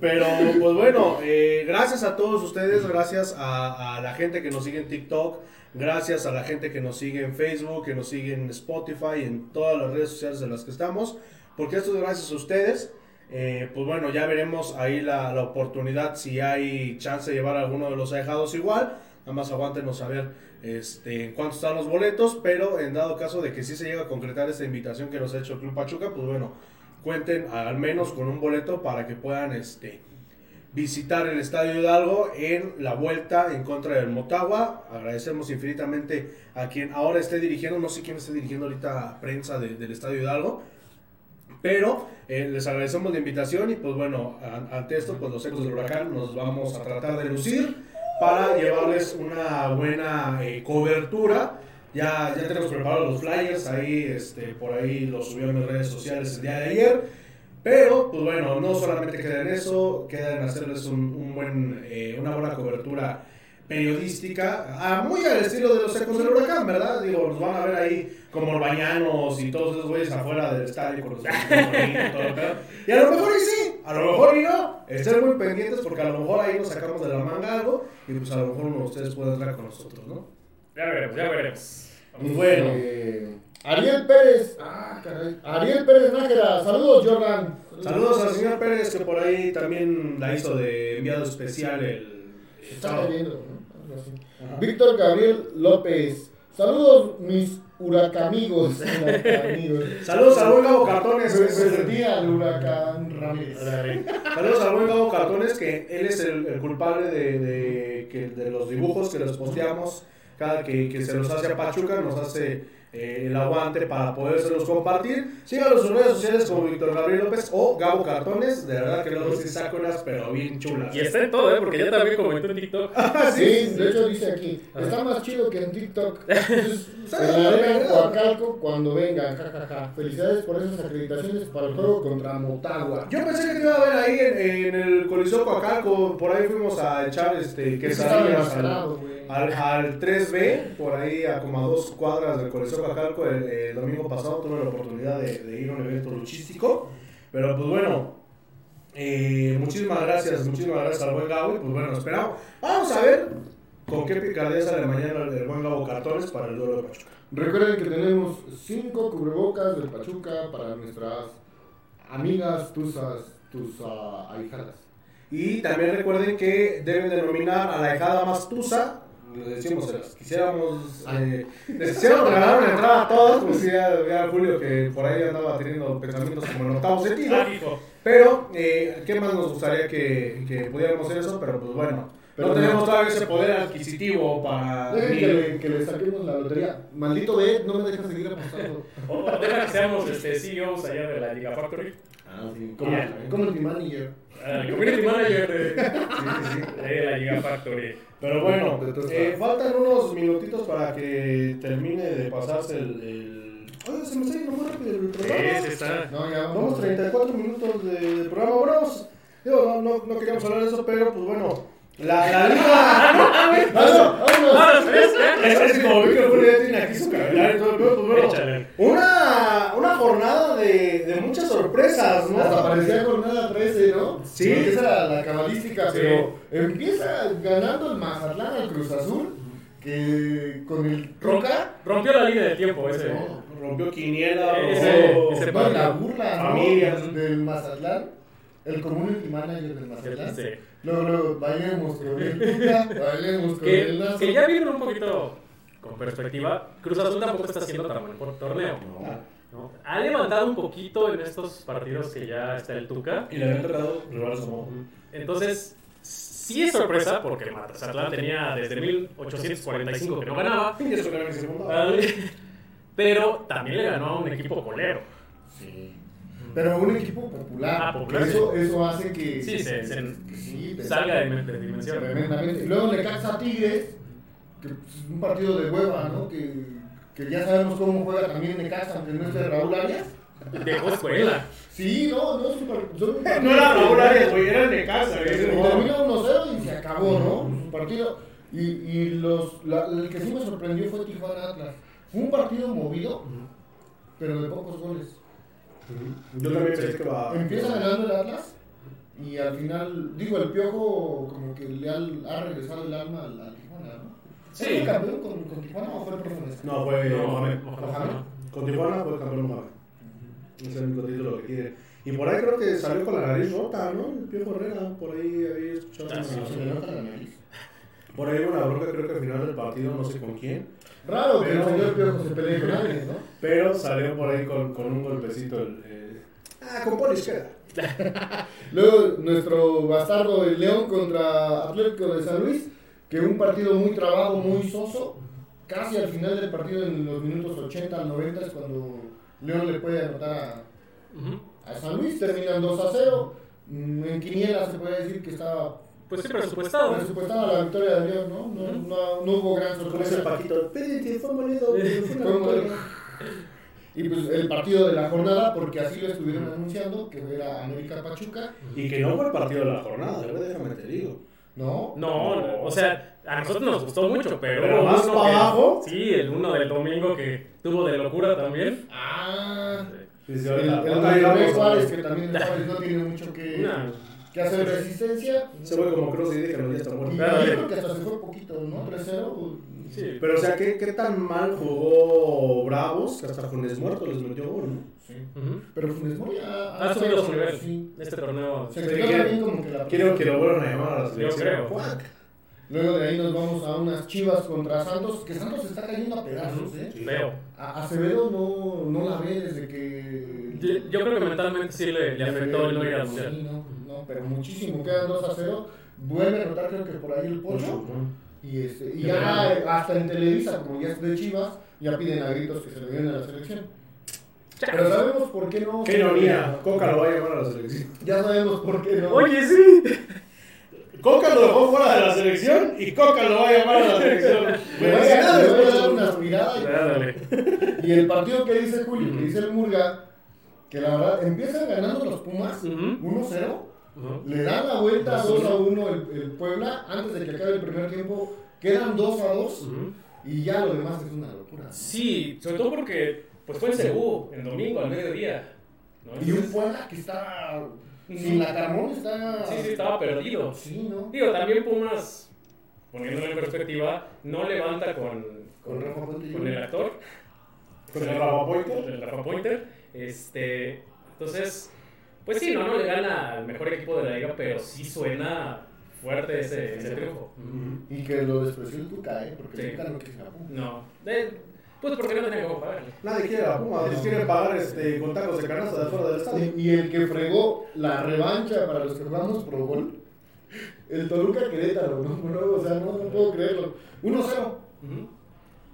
Pero pues bueno, eh, gracias a todos ustedes, gracias a, a la gente que nos sigue en TikTok, gracias a la gente que nos sigue en Facebook, que nos sigue en Spotify, en todas las redes sociales en las que estamos, porque esto es gracias a ustedes. Eh, pues bueno, ya veremos ahí la, la oportunidad si hay chance de llevar a alguno de los alejados igual. Nada más aguántenos a ver este, en cuánto están los boletos, pero en dado caso de que sí se llega a concretar esta invitación que nos ha hecho el Club Pachuca, pues bueno, cuenten al menos con un boleto para que puedan este, visitar el Estadio Hidalgo en la vuelta en contra del Motagua. Agradecemos infinitamente a quien ahora esté dirigiendo, no sé quién esté dirigiendo ahorita prensa de- del Estadio Hidalgo, pero eh, les agradecemos la invitación y pues bueno, ante esto, pues los ecos del huracán nos vamos a tratar de lucir para llevarles una buena eh, cobertura. Ya, ya tenemos preparados los flyers, ahí este, por ahí los subió en mis redes sociales el día de ayer. Pero, pues bueno, no solamente queda en eso, queda en hacerles un, un buen, eh, una buena cobertura periodística, ah, muy al estilo de los ecos del huracán, ¿verdad? Digo, nos van a ver ahí como bañanos y todos esos güeyes afuera del estadio con los y todo el pedo. Y a lo mejor y sí, a lo mejor y no. Estén muy pendientes porque a lo mejor ahí nos sacamos de la manga algo y pues a lo mejor uno de ustedes puede entrar con nosotros, ¿no? Ya veremos, ya veremos. Pues bueno. Eh, Ariel Pérez. Ah, caray. Ariel Pérez Nájera. Saludos, Jordan. Saludos al señor Pérez que por ahí también la hizo de enviado especial el... Está ¿no? Víctor Gabriel López. Saludos, mis huracamigos. Saludos al buen Gabo Cartones. Es el- perdí al huracán Ramírez. Saludos al buen Gabo Cartones, que él es el, el culpable de, de, que, de los dibujos que los posteamos. Cada que, que se los hace a Pachuca, nos hace eh, el aguante para podérselos compartir. Síganos en sus redes sociales como Víctor Gabriel López o Gabo Cartones. De verdad que luego sí saca unas, pero bien chulas. Y está en todo, ¿eh? Porque ya también comentó en TikTok. Sí, de hecho dice aquí, está más chido que en TikTok. Entonces, Se la Coacalco cuando vengan, jajaja. Felicidades por esas acreditaciones para el juego contra Motagua. Yo pensé que te iba a ver ahí en, en el Coliseo Coacalco, por ahí fuimos a echar este, quesadillas al, al, al 3B, por ahí a como a dos cuadras del Coliseo Coacalco el, el domingo pasado tuve la oportunidad de, de ir a un evento luchístico, pero pues bueno, eh, muchísimas gracias, muchísimas gracias al buen Gabo y pues bueno, esperamos, vamos a ver con qué picardía sale mañana el buen Gabo Cartones para el duelo de Pachuca. Recuerden que tenemos cinco cubrebocas del Pachuca para nuestras amigas, tusas, tus ah, ahijadas. Y también recuerden que deben denominar a la hijada más tusa. Le decimos, quisiéramos, eh, les quisiéramos regalar una entrada a todos, pues ya, Julio que por ahí andaba teniendo pensamientos como en octavo sentido. Ah. Pero, eh, ¿qué más nos gustaría que, que pudiéramos hacer eso? Pero pues bueno, Pero no tenemos todavía ese poder adquisitivo para... Dejen que le, que le saquemos la lotería. Maldito B, no me dejas seguir apostando. O, o deja que seamos este, CEOs allá de la Liga Factory. Ah, sí. Como, Ya. como el manager. Ah, El community manager de, de la Liga Factory. Pero bueno, eh, faltan unos minutitos para que termine de pasarse el... el... Oye, se me está yendo muy rápido el programa. Ese está. No, ya Vamos vamos. 34 minutos de, de programa. Bueno, vamos- digo, no, no, no queríamos hablar de eso, pero pues bueno, la, la liga... ¡Vámonos! ¡Vámonos! ¿ves? Es es como vi que Julio ya tiene aquí su calendario y todo el pedo, pues bueno, Échale. una, una jornada de, de muchas sorpresas, ¿no? Hasta parecía jornada 13, ¿no? Sí. Esa era la cabalística, Sí. pero empieza ganando el Mazatlán al Cruz Azul, que con el Roca, Rompió la línea del tiempo ese. Rompió quiniela, Ese- rompió- ese no, la burla, ¿no? Familias. Del Mazatlán, el community manager del Mazatlán. Sí. Luego, luego, bailemos con el Tuca, bailemos con el Que, Lazo. que ya vieron un poquito con perspectiva. Cruz Azul tampoco está haciendo tan buen por- torneo. ¿no? Ha levantado un poquito en estos partidos que ya está el Tuca. Y le habían tocado rivales como... Entonces, sí es sorpresa porque el Mazatlán tenía desde 1845 que no ganaba. Y eso que era mi segundo. Ah, Pero también le ganó a un equipo colero. Sí. Pero un equipo popular. Ah, popular, Eso, eso hace que, Sí, se, sí, salga de, de dimensión. Tremendamente. Y luego le a Tigres, que es un partido de hueva, ¿no? Que, que ya sabemos cómo juega también Necaxa, aunque no es de Raúl Arias. Dejó escuela. Sí, no, no, es un par- son un No era Raúl Arias, güey, era Necaxa. Termina 1-0 y se acabó, ¿no? Su partido. Y, y los, la- el que sí me sorprendió fue Tijuana Atlas. Fue un partido movido, pero de pocos goles. Yo también pensé que va... Empieza ganando el Atlas y al final, digo, el Piojo como que le ha, ha regresado el alma al, al Tijuana, ¿no? Sí. ¿Es el campeón con, con Tijuana o fue el profe Mesa? No, fue No, Mohamed. Con Tijuana fue campeón Mohamed. Es el único título que quiere. Y por ahí creo que salió con la nariz rota, ¿no? El Piojo Herrera, por ahí había escuchado. Ah, sí, una- Se le nota la nariz. Por ahí hubo una bronca, creo que al final del partido, no sé con quién. Raro que el Pero- señor Piojo se pelee con alguien, ¿no? Pero salió por ahí con, con un golpecito. El, eh, Ah, con Poli izquierda. Luego nuestro bastardo el León contra Atlético de San Luis, que un partido muy trabado, muy soso. Casi al final del partido, en los minutos 80 al 90, es cuando León le puede anotar a, San Luis. Terminan 2 a 0. Mm, En Quiniela se puede decir que estaba Pues sí, presupuestado. presupuestada la victoria de León, ¿no? No, no, no hubo gran el sorpresa. Paquito, espérense, fue molido. Fue una Fue victoria". muy- Y pues el partido de la jornada, porque así lo estuvieron anunciando, que era América Pachuca. Y que no fue el partido de la jornada, ¿verdad? déjame te digo. ¿No? No, no, o sea, a nosotros nos gustó mucho, pero. Pero más uno pa' que- abajo. Sí, el uno del domingo que tuvo de locura también. Ah, Sí, sí, el, el Rubén a- Juárez, que también el Juárez no tiene mucho que, Una- que hacer resistencia. Se fue como Cruz y dije que no ya está muerto. yo Claro. creo que hasta se fue poquito, ¿no? 3-0. Sí. Pero, o sea, ¿qué, ¿qué tan mal jugó Bravos que hasta Funes Muerto les metió gol, no? Sí. Ujú. Pero Funes Mori ha, Ha subido su nivel. Sí. Este torneo. Se Sí, quedó quiero- también como que la Quiero que lo vuelvan a llamar a la Yo selección. creo. Cuac. Luego de ahí nos vamos a unas chivas contra Santos, que Santos está cayendo a pedazos, ¿eh? Sí. Feo. A Acevedo no, no la ve desde que... Yo yo creo que mentalmente sí le, le afectó el no ir al mundial. Sí, no, no, pero muchísimo. Quedan 2 a 0. Vuelve a anotar creo que por ahí el. ¿no? Y, este, y ya hasta en Televisa, como ya es de Chivas, ya piden a gritos que se le viene a la selección. Pero sabemos por qué no. Qué ironía. Coca lo va a llamar a la selección. Ya sabemos por qué no. Oye, sí. Coca lo dejó fuera de la selección y Coca lo va a llamar a la selección. Le voy a, le a dar una mirada. y- el partido que dice Julio, que dice el Murga, que la verdad empiezan ganando los Pumas Ujú. 1-0, Ujú. le dan la vuelta 2-1 el, el Puebla antes de que acabe el primer tiempo, quedan 2-2 Ujú. y ya lo demás es una locura. Sí, sobre todo porque pues fue en Cebu, en domingo, al mediodía. ¿no? Y un Puebla que está sin la Carmón, está. Sí, sí, estaba perdido. Sí, ¿no? Digo, también Pumas poniéndolo en perspectiva, no levanta con, Con el actor. Con el Rafa Pointer. El Rafa Pointer. Este, entonces, pues sí, no, no le gana al mejor equipo de la liga, pero sí suena fuerte ese, ese triunfo. Y que lo despreció el Tuca, ¿eh? Porque Sí. el Tuca no quiso. No, de- pues porque no tenía cómo pagarle. Nadie quiere la Puma, les quiere pagar este, con tacos de canasta de fuera del estadio. Y, y el que fregó la revancha para los que jugamos pro gol, el Toluca Querétaro, ¿no? No, o sea, no, no puedo creerlo. 1-0. Ujú.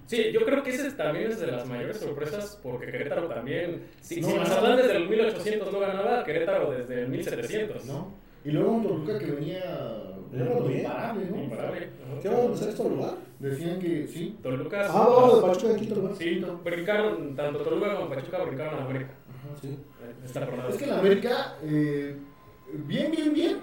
Sí, yo creo que ese también es de las mayores sorpresas porque Querétaro también. Si, No, si. Mazatlán desde el 1800 no ganaba, Querétaro desde el 1700. ¿no? Y luego un Toluca que venía Bien. imparable, ¿no? Imparable. ¿Qué vamos a hacer esto lugar? Decían que sí. Toluca. Ah, vamos de Pachuca de Quito, ¿no? Sí, brincaron, tanto Toluca como Pachuca brincaron a América. Sí. Esta jornada. Es que la América, eh, bien, bien, bien,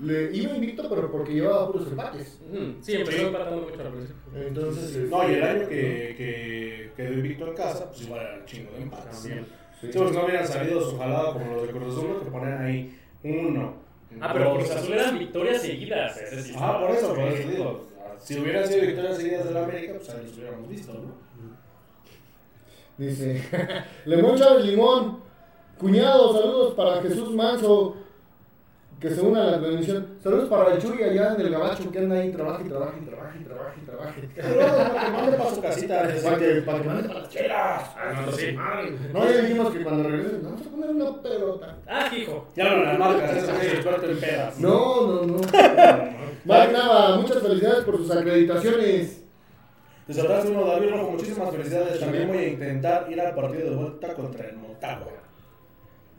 le iba invicto, pero porque llevaba puros empates. Sí, empezó empatando mucho al principio. Entonces, No, y el este, año que, que quedó invicto en casa, pues igual era un chingo de empates. También. sí. Sí, pues no hubieran salido su jalada como los de Cruz Azul, que ponían ahí uno. Ah, pero. Cruz Azul eran victorias seguidas. ese sí Ah, por eso, por eso digo. Si hubieran sido victorias seguidas de la América, pues ahí los hubiéramos visto, ¿no? Dice, Lemón Chávez Limón, cuñado, saludos para Jesús Manso, que se une a la transmisión. Saludos para el Chuy allá en el Gabacho, que anda ahí, trabaja y trabaja y trabaja y trabaja y trabaja. Pero para que mande para su casita. Para que, para que mande para las chelas. Ah, no, sí. No, ya dijimos que cuando regresen, vamos a poner una pelota. Ah, hijo. Ya no las marcas, eso es experto en pedas. No, no, no. Marc Nava, muchas felicidades por sus acreditaciones. Desde atrás uno, David Rojo, muchísimas felicidades. También voy a intentar ir al partido de vuelta contra el Motagua.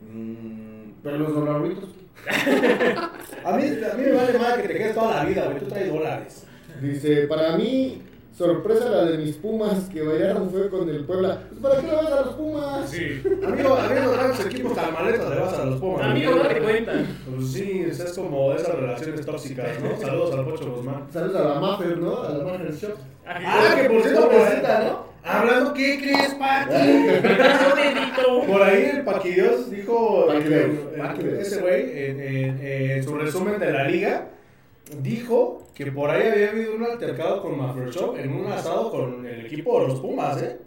Mm, pero los dolaritos. A mí, a mí me vale más que te quedes toda la vida, güey. Tú traes dólares. Dice, para mí, sorpresa la de mis Pumas que bailaron fue con el Puebla. Pues, ¿Para qué le vas a los Pumas? Sí. Amigo, habiendo tantos equipos tan maletas, le vas a los Pumas. Amigo, date cuenta. Pues sí, es como esas relaciones tóxicas, ¿no? Saludos al Pocho Guzmán. Saludos a la Maffer, ¿no? A la Maffer Shop. Ah, que por cierto, presenta, ¿no? Hablando, ¿qué crees, Paqui? Yo. Por ahí el Paquillos dijo, Paquideus, eh, eh, Paquideus. ese güey, en, en- en su resumen de la liga, dijo que por ahí había habido un altercado con Maffershop en un asado con el equipo de los Pumas, ¿eh?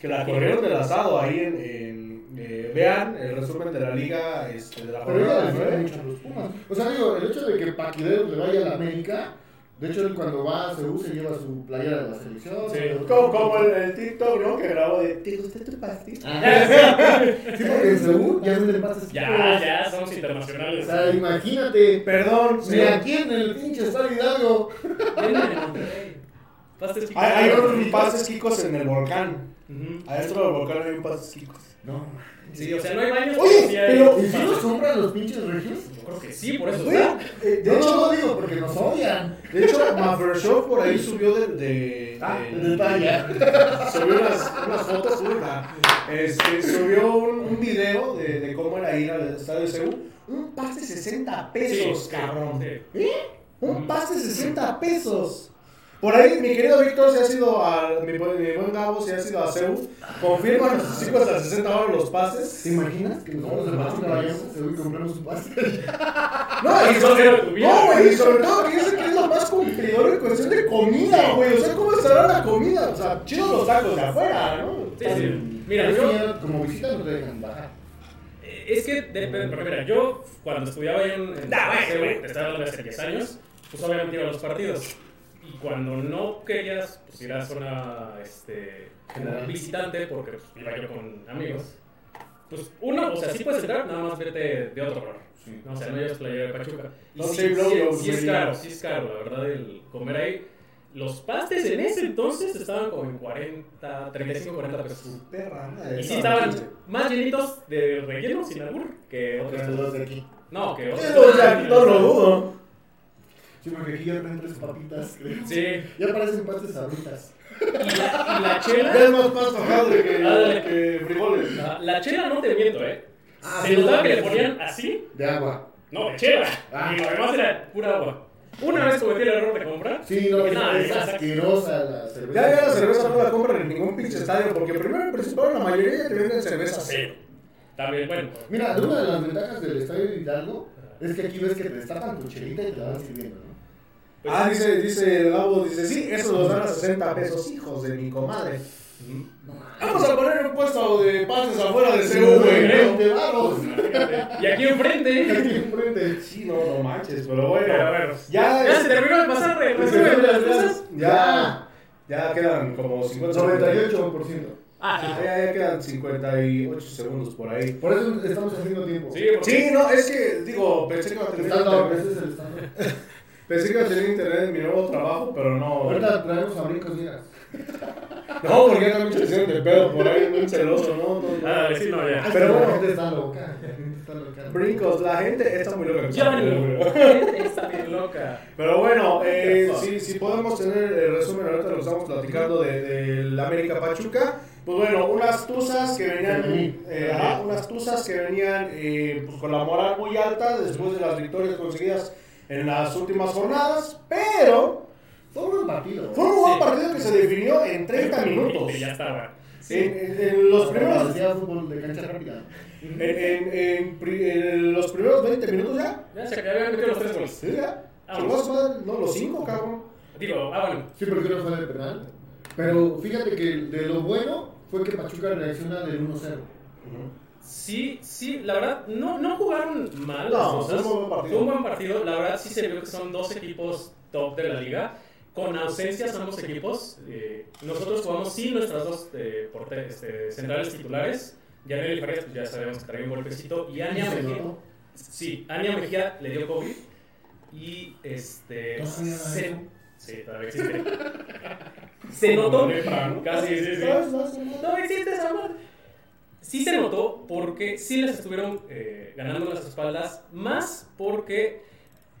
Que la corrieron del asado ahí en... en, eh, vean el resumen de la liga este, de la jornada a los Pumas. O sea, digo, el hecho de que Paquideus le vaya a la América, de hecho, él cuando va a Seúl se lleva su playera de la selección. Sí, Como, como el, el TikTok, ¿no? Que grabó de... ¿Te gusta tu pastel? Ah, sí, porque en Seúl ya venden pastas. Ya, ya, somos O internacionales. sea, imagínate. Perdón, Ni aquí en el pinche Estadio Hidalgo. Pastes chicos. Hay, hay unos pases kikos en el volcán. Ujú. Adentro del volcán hay un pases kikos. No. Sí, o sea, no hay baños. Oye, sí pero- ¿Y si pastes. los compran los pinches regios? Yo creo que sí, por eso está. eh, de No, hecho, no, digo porque nos odian. De hecho, Maffershow por ahí subió de. de, Ah, de- de subió unas, unas fotos, uy, ah, este, subió un, un video de, de cómo era ir al estadio de Seúl. Un pase 60 pesos, Sí, cabrón. sí. Un pase 60 pesos. Por ahí, mi querido Víctor, si ha sido a. Mi, buen- mi buen Gabo, si ha sido a Seúl. Confirma nuestros hijos hasta 60 dólares los pases. ¿Te imaginas que nosotros de Pachuca vayamos a Seúl y compramos un pase? No, y Eso sobre, no, güey, y sobre todo que ese que es lo más cumplidor en cuestión de comida, güey. O sea, ¿cómo estará la comida? O sea, chidos los tacos de afuera, ¿no? Sí, sí. Mira, yo. como visita no te dejan bajar. Eh, Es que depende, pero mira, yo cuando estudiaba ahí en, en Nah, güey, Seúl, güey. te estaba hablando de hace 10 años, pues obviamente iba a los partidos. Y cuando no querías pues, ir a zona este, General. visitante, porque pues, iba yo con amigos, pues uno, o sea, sí puedes entrar, nada más vete de otro color. Sí. No, o sea, no llevas playera de Pachuca. Y No sí, sí- yo- sí es yo- caro, sí es caro, la verdad, el comer ahí. Los pastes en ese entonces estaban como en 40, 35, 40 pesos. Perra, Y sí estaban más llenitos de relleno sin albur que otros. De aquí. No, que otros. Eso ya no lo dudo. Sí, porque aquí ya traen tres papitas. creo. Sí. Ya parecen pastes sabritas. Y la, y la Ya es chela. más pasto jadre que, frijoles. La, la chela no te miento, ¿eh? Ah, Se notaba sí, que le ponían así. De agua. No, de chela. Ah. Y lo demás era pura agua. Una vez cometí el error de comprar. Sí, no, es, "Nah, es asquerosa la cerveza. Ya, ya la cerveza no la compran en ningún pinche estadio porque primero y principal la mayoría te venden cerveza cero. También, bueno. Mira, una de las ventajas del estadio de Hidalgo es que aquí ves que te destapan tu chelita y te la van sirviendo, ¿no? Pues ah, dice, dice Gabo, dice, sí, eso los dan a 60 pesos, hijos de mi comadre. Vamos a poner un puesto de pases afuera de CV, creo. 20 varos. Y aquí enfrente. Aquí enfrente. Sí, no, no manches, pero bueno. Pero bueno, Ya, ya se terminó de pasar el las cosas. ya, ya quedan como 50 segundos. 98%. Ah, Ya, ya quedan 58 segundos por ahí. Por eso estamos haciendo tiempo. sí, no, es que, digo, pensé que iba a tener Pensé que iba a tener internet en mi nuevo trabajo, pero no. Ahorita traemos a brincos días. No, porque ya también se hicieron de pedo por ahí, muy celoso, ¿no? no, no. Ah, sí, no, ya. Pero la bueno. gente está loca. La gente está loca. Brincos, la gente está muy loca. Johnny. Está bien loca. Pero bueno, eh, si, si podemos tener el resumen, ahorita lo estamos platicando de, de la América Pachuca. Pues bueno, unas tuzas que venían, eh, ajá, unas tuzas que venían eh, pues con la moral muy alta después de las victorias conseguidas en las últimas jornadas, pero Fue un buen partido. fue un buen Sí. partido que se definió en 30 minutos. Ya estaba. En, en- en los primeros, Parecía fútbol de cancha rápida. en, en- en pri- en los primeros 20 minutos ya. Ya se habían metido los tres goles. Sí, ya. Ah, no, los 5, cabrón. Digo, ah, bueno. Sí, porque no fue de penal. Pero fíjate que de lo bueno fue que Pachuca reacciona del 1-0. Sí, sí, la verdad, no, no jugaron mal No, las cosas. fue un buen partido. Fue un buen partido. La verdad, sí se vio que son dos equipos top de la liga. Con ausencias ambos equipos. Eh, nosotros jugamos sin nuestras dos eh, porte- este, centrales titulares. Yaneli Farías, pues ya sabemos que traía un golpecito. Y Ania Mejía. Sí, Ania Mejía le dio COVID. Y este. ¿Todavía Se, sí, todavía existe. se notó. Casi, sí, sí. No existe esa madre. Sí se notó porque sí les estuvieron eh, ganando las espaldas, más porque,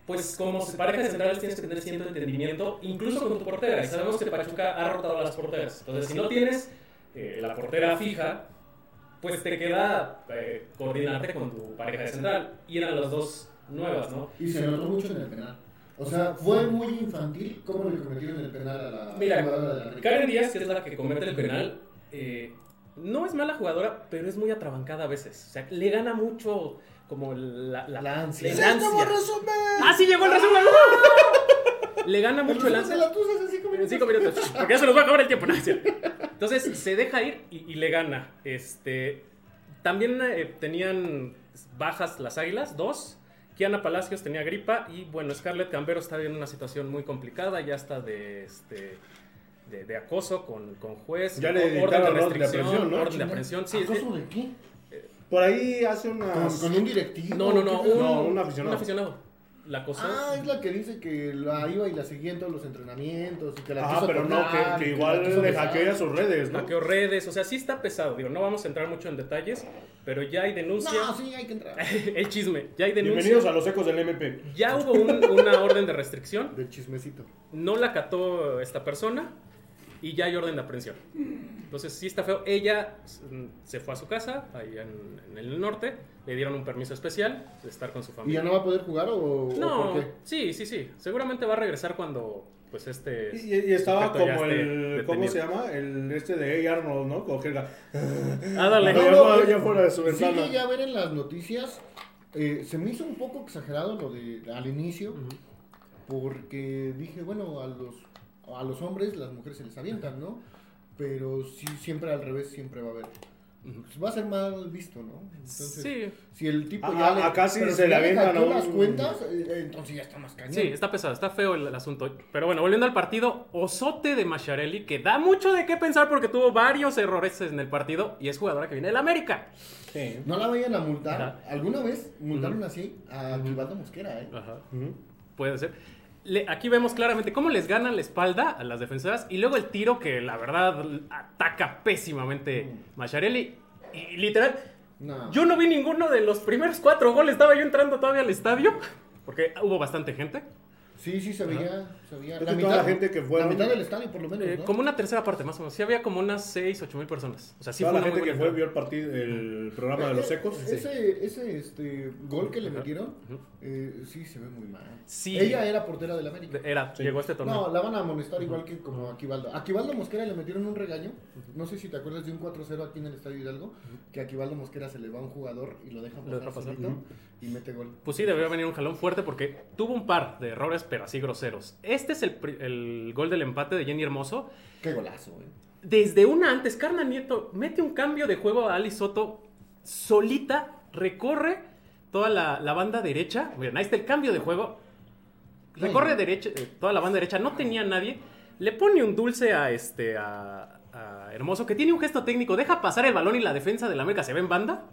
pues como parejas centrales tienes que tener cierto entendimiento, incluso con tu portera. Y sabemos que Pachuca ha rotado las porteras. Entonces, si no tienes eh, la portera fija, pues te queda eh, coordinarte con tu pareja de central. Y eran las dos nuevas, ¿no? Y se notó mucho en el penal. O sea, fue muy infantil cómo le cometieron el penal a la Mira, de la. Karen Díaz, que es la que comete el penal, eh, no es mala jugadora, pero es muy atrabancada a veces. O sea, le gana mucho como la, la, La ansia. la ansia. ¡Ah, sí llegó el resumen! le gana mucho el ansia. En cinco minutos. Porque ya se nos va a acabar el tiempo. ¿no? Entonces se deja ir y, y le gana. Este, también eh, tenían bajas las águilas, dos. Kiana Palacios tenía gripa y bueno, Scarlett Cambero está en una situación muy complicada, ya está de, este, de, de acoso con, con juez, Ya le orden dictaron orden de restricción, aprehensión, ¿no? orden de aprehensión, sí, sí. ¿Acoso de qué? Por ahí hace ¿Con, unas. con un directivo? No, no, no, ¿Qué un, pedo? No, un aficionado. un aficionado. La acosó. Ah, es la que dice que la iba y la seguía en todos los entrenamientos y que la Ah, quiso pero no, que, que igual quiso le hackeó sus redes, ¿no? Hackeó redes, o sea, sí está pesado, digo, no vamos a entrar mucho en detalles, pero ya hay denuncia. No, sí, hay que entrar. el chisme, ya hay denuncia. Bienvenidos a los ecos del MP. Ya hubo un- una orden de restricción, Del chismecito. no la acató esta persona y ya hay orden de aprehensión. Entonces sí está feo. Ella mm, se fue a su casa, ahí en, en el norte, le dieron un permiso especial de estar con su ¿Y familia. ya no va a poder jugar o, o No, por qué? sí, sí, sí. Seguramente va a regresar cuando pues este... Y, y estaba ya como el. ¿Cómo se llama? El este de A. Arnold, ¿no? Como que era- Ah, dale. No, ya, fuera- ya fuera de su Sí ventana. llegué a ver en las noticias, eh, se me hizo un poco exagerado lo de al inicio, porque dije, bueno, a los, a los hombres las mujeres se les avientan, ¿no? Pero sí, siempre al revés, siempre va a haber. Pues va a ser mal visto, ¿no? Entonces, Sí, si el tipo Ah, ya le, acá sí se si le ya avientan hackeó a un- las cuentas, eh, entonces ya está más cañón. Sí, está pesado, está feo el, el asunto. Pero bueno, volviendo al partido, Osote de Macharelli, que da mucho de qué pensar porque tuvo varios errores en el partido y es jugadora que viene del América. Sí. No la vayan a multar. Ajá. ¿Alguna vez multaron Ujú. así a Aquivaldo Mosquera, eh? Ajá. Ujú. Puede ser. Le- aquí vemos claramente cómo les ganan la espalda a las defensoras y luego el tiro que la verdad ataca pésimamente Macharelli. Y literal, No. yo no vi ninguno de los primeros cuatro goles. Estaba yo entrando todavía al estadio porque hubo bastante gente. Sí, sí, se veía. Se veía. Que toda la gente que fueron- La mitad del estadio, por lo menos. Eh, ¿no? como una tercera parte más o menos. Sí había como unas 6, 8 mil personas. O sea, sí Toda fue la gente que fue vio el partido, el programa de los ecos. Eh, Ese, ese este, gol que le Ajá. metieron, eh, sí se ve muy mal. Sí. Ella era portera del América. Era, Sí. llegó este torneo. No, la van a amonestar igual que como a Aquivaldo. A Aquivaldo Mosquera le metieron un regaño. No sé si te acuerdas de un 4-0 aquí en el Estadio Hidalgo. Que a Aquivaldo Mosquera se le va un jugador y lo deja Lo pasar, deja pasar, solito y mete gol. Pues sí, debería venir un jalón fuerte porque tuvo un par de errores, pero así groseros. Este es el, el gol del empate de Jenny Hermoso. Qué golazo, güey. Desde una antes, Carna Nieto mete un cambio de juego a Ali Soto solita, recorre toda la, la banda derecha. Miren, ahí está el cambio de juego. Recorre derecha, eh, toda la banda derecha, no tenía nadie. Le pone un dulce a este a, a Hermoso, que tiene un gesto técnico. Deja pasar el balón y la defensa de la América se ve en banda.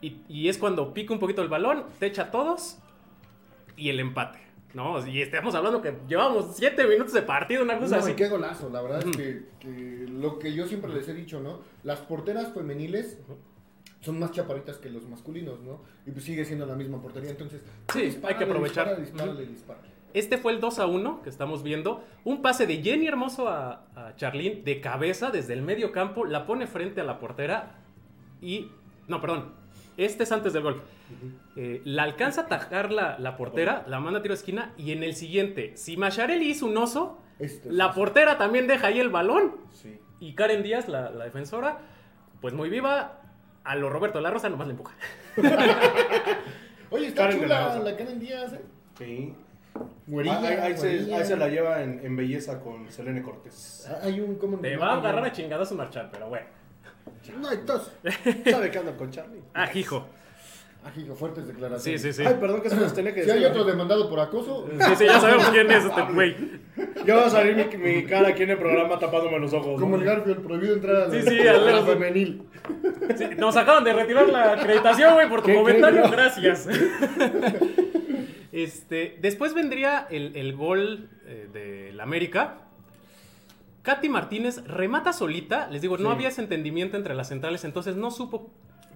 Y, y es cuando pica un poquito el balón, te echa a todos y el empate. ¿No? Y estamos hablando que llevamos 7 minutos de partido, una cosa No, así. qué golazo, la verdad es que, que lo que yo siempre les he dicho, ¿no? Las porteras femeniles son más chaparritas que los masculinos, ¿no? Y pues sigue siendo la misma portería, entonces... Sí, hay que aprovechar. Dispárale, dispárale. Este fue el 2 a 1 que estamos viendo. Un pase de Jenny Hermoso a, a Charlene de cabeza desde el medio campo. La pone frente a la portera y. No, perdón. Este es antes del gol. Eh, la alcanza a atajar la, la portera, la manda a tiro de esquina. Y en el siguiente, si Macharelli hizo un oso, es- la portera también deja ahí el balón. Sí. Y Karen Díaz, la, la defensora, pues muy viva. A lo Roberto de la Rosa nomás le empuja. Oye, está Karen chula la Karen Díaz, ¿eh? Sí. Güerilla, ahí, ahí se, güerilla. ahí se la lleva en, en belleza con Selene Cortés. Ah, Hay un... ¿cómo Te va a agarrar a chingadas marchar, pero bueno. No, hay tos. ¿Sabe que ando con Charlie? Ah, hijo. Ah, hijo, fuertes Sí, declaraciones. sí, sí. Ay, perdón que se nos tenía que Si hay otro demandado por acoso... Sí, sí, ya sabemos quién es este güey. Ya va a salir mi, mi cara aquí en el programa tapándome los ojos. Como el Garfield, prohibido entrar a la, Sí, sí, a al la femenil. Sí, nos acaban de retirar la acreditación, güey, por tu ¿Qué, qué, comentario. bro? Gracias. Este, después vendría el, el gol eh, del América. Katy Martínez remata solita. Les digo, no había ese entendimiento entre las centrales, entonces no supo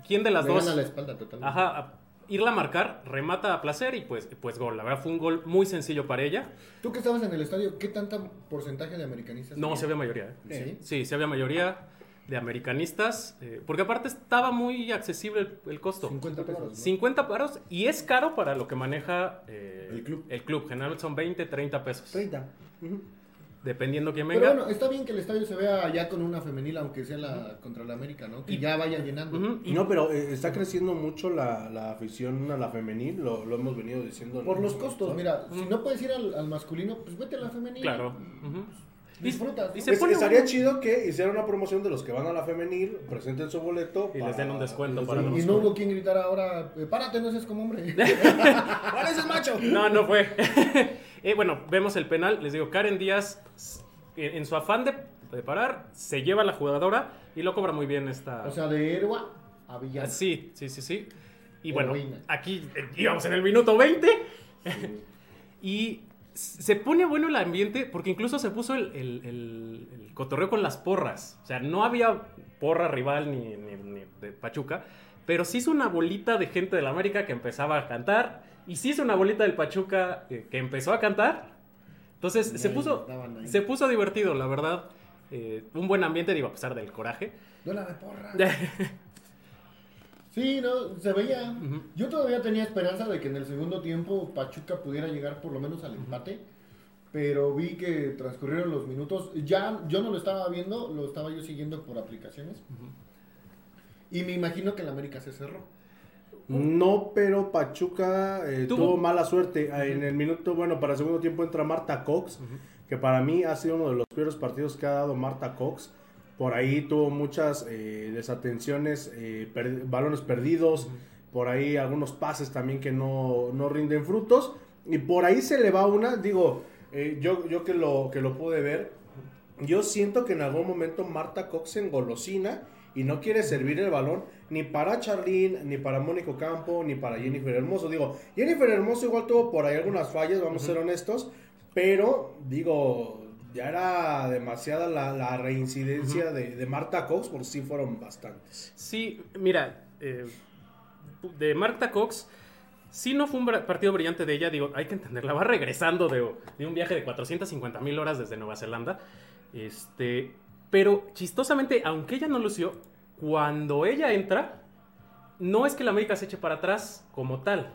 quién de las Le dos gana la espalda totalmente. ajá, a- irla a marcar. Remata a placer y pues, pues gol. La verdad fue un gol muy sencillo para ella. Tú que estabas en el estadio, ¿qué tanta porcentaje de americanistas? No, había? se había mayoría. ¿eh? ¿Sí? Sí, sí había mayoría de americanistas. eh, porque aparte estaba muy accesible el, el costo. 50 pesos. ¿no? 50 paros y es caro para lo que maneja eh, El club. El club, generalmente son 20, 30 pesos. 30. Dependiendo quién Pero venga. bueno, está bien que el estadio se vea ya con una femenil, aunque sea la contra la América, ¿no? Que Y- ya vaya llenando. Y- No, pero eh, está creciendo mucho la, la afición a la femenil, lo, lo hemos venido diciendo. Por los costos, mira, si no puedes ir al, al masculino, pues vete a la femenil. Claro. y Es- pone estaría chido que hicieran una promoción de los que van a la femenil, presenten su boleto. Y les den un descuento para un Y no hubo quien gritar ahora, párate, no seas como hombre. ¡Pareces macho! No, no fue. Eh, bueno, vemos el penal. Les digo, Karen Díaz, en su afán de, de parar, se lleva a la jugadora y lo cobra muy bien esta. o sea, de héroe a villano. sí, sí, sí, sí. Y bueno, aquí eh, íbamos en el minuto 20. Y se pone bueno el ambiente porque incluso se puso el, el- el- el cotorreo con las porras. O sea, no había porra rival ni, ni- ni de Pachuca, pero sí hizo una bolita de gente de la América que empezaba a cantar y sí hizo una bolita del Pachuca eh, que empezó a cantar. Entonces se puso, se puso divertido, la verdad. Eh, un buen ambiente, digo, a pesar del coraje. Duela de porra. Sí, no, se veía. Yo todavía tenía esperanza de que en el segundo tiempo Pachuca pudiera llegar por lo menos al empate. Pero vi que transcurrieron los minutos. Ya yo no lo estaba viendo, lo estaba yo siguiendo por aplicaciones. Y me imagino que el América se cerró. No, pero Pachuca eh, Tuvo- mala suerte. Ah, En el minuto, bueno, para el segundo tiempo entra Marta Cox, que para mí ha sido uno de los peores partidos que ha dado Marta Cox. Por ahí tuvo muchas eh, desatenciones, eh, per- balones perdidos, por ahí algunos pases también que no, no rinden frutos. Y por ahí se le va una, digo, yo, yo que, lo, que lo pude ver, yo siento que en algún momento Marta Cox se engolosina y no quiere servir el balón ni para Charlene, ni para Mónico Campo, ni para Jennifer Hermoso. Digo, Jennifer Hermoso igual tuvo por ahí algunas fallas, vamos a ser honestos, pero digo, ya era demasiada la, la reincidencia de, de Marta Cox, porque sí fueron bastantes. Sí, mira, eh, de Marta Cox, sí no fue un partido brillante de ella, digo, hay que entenderla, va regresando de, de un viaje de 450 mil horas desde Nueva Zelanda, este, pero chistosamente, aunque ella no lució, cuando ella entra, no es que la América se eche para atrás como tal,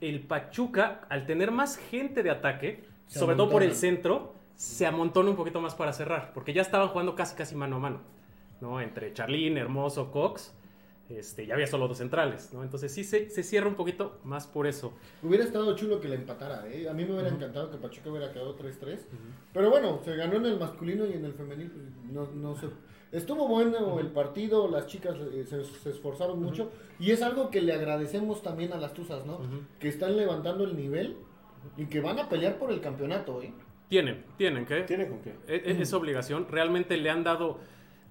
el Pachuca, al tener más gente de ataque, Se sobre todo por el centro, se amontona un poquito más para cerrar, porque ya estaban jugando casi casi mano a mano, ¿no? Entre Charlín, Hermoso, Cox. Este, ya había solo dos centrales, ¿no? Entonces sí se, se cierra un poquito más por eso. Hubiera estado chulo que le empatara, ¿eh? A mí me hubiera encantado que Pachuca hubiera quedado 3-3. Pero bueno, se ganó en el masculino y en el femenil. pues, no, no se... Estuvo bueno el partido, las chicas eh, se, se esforzaron mucho. Y es algo que le agradecemos también a las Tuzas, ¿no? Que están levantando el nivel y que van a pelear por el campeonato, ¿eh? Tienen, tienen que... ¿Tiene con qué? Es, es- es obligación. Realmente le han dado,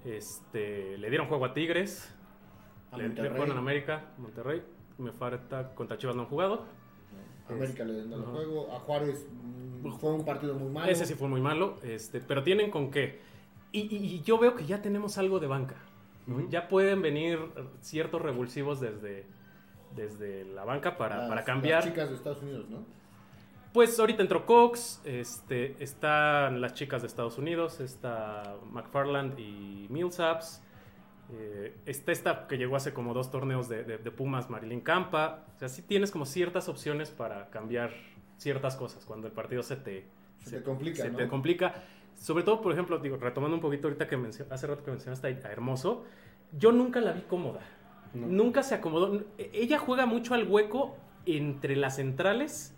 este, le dieron juego a Tigres, A le, jugaron a América, Monterrey. Me falta contra Chivas no han jugado. América le el Ajá. juego. A Juárez mm, fue un partido muy malo. Ese sí fue muy malo, este, pero tienen con qué. Y, y- y yo veo que ya tenemos algo de banca. ¿no? Ya pueden venir ciertos revulsivos desde, desde la banca para, Las- para cambiar. Las chicas de Estados Unidos, ¿no? Pues ahorita entró Cox, este, están las chicas de Estados Unidos, está McFarland y Millsaps. Eh, está esta que llegó hace como dos torneos de, de- de Pumas, Marilyn Campa. O sea, sí tienes como ciertas opciones para cambiar ciertas cosas cuando el partido se te, Se te complica, se ¿no? te complica. Sobre todo, por ejemplo, digo, retomando un poquito ahorita que hace rato que mencionaste a Hermoso, yo nunca la vi cómoda. No. Nunca se acomodó. E- Ella juega mucho al hueco entre las centrales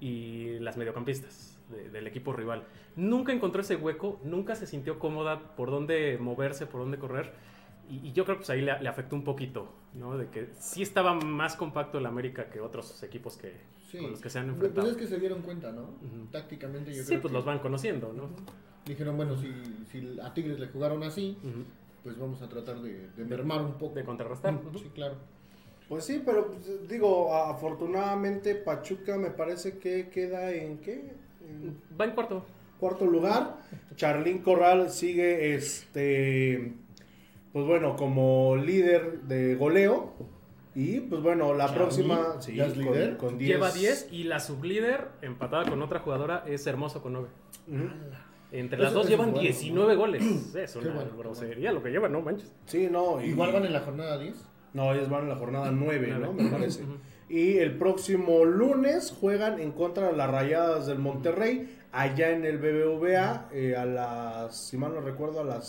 y las mediocampistas de- del equipo rival. Nunca encontró ese hueco, nunca se sintió cómoda por dónde moverse, por dónde correr. Y, y yo creo que pues ahí le, le afectó un poquito, ¿no? De que sí estaba más compacto el América que otros equipos que, Sí. con los que se han Pues enfrentado. es que se dieron cuenta, ¿no? Tácticamente yo sí, creo pues que los van conociendo, ¿no? dijeron, bueno, si, si a Tigres le jugaron así, pues vamos a tratar de, de mermar un poco. De contrarrestar. Sí, claro. Pues sí, pero pues, digo, afortunadamente Pachuca me parece que queda en qué? En Va en cuarto. cuarto lugar. Charlín Corral sigue este pues bueno, como líder de goleo y pues bueno, la próxima sí, ¿ya es con- líder? con 10. Lleva 10 y la sublíder, empatada con otra jugadora, es Hermoso con 9. Ujú. Entre Eso- las dos eso llevan bueno, 19 goles. Es una bueno, grosería lo que llevan, no manches. Sí, no, y- Igual van en la jornada 10. No, ellos van en la jornada 9, ¿no? Me parece. Y el próximo lunes juegan en contra de las Rayadas del Monterrey, allá en el BBVA, eh, a las, si mal no recuerdo, a las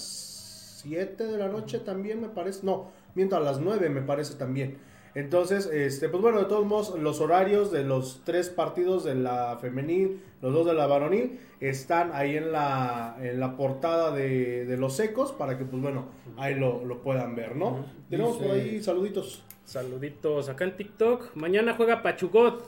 7 de la noche también me parece. No, miento, a las 9 me parece también. Entonces, este, pues bueno, de todos modos, los horarios de los tres partidos de la femenil, los dos de la varonil, están ahí en la, en la portada de, de los secos para que, pues bueno, ahí lo, lo puedan ver, ¿no? Tenemos por ahí saluditos. Saluditos acá en TikTok. Mañana juega Pachugot.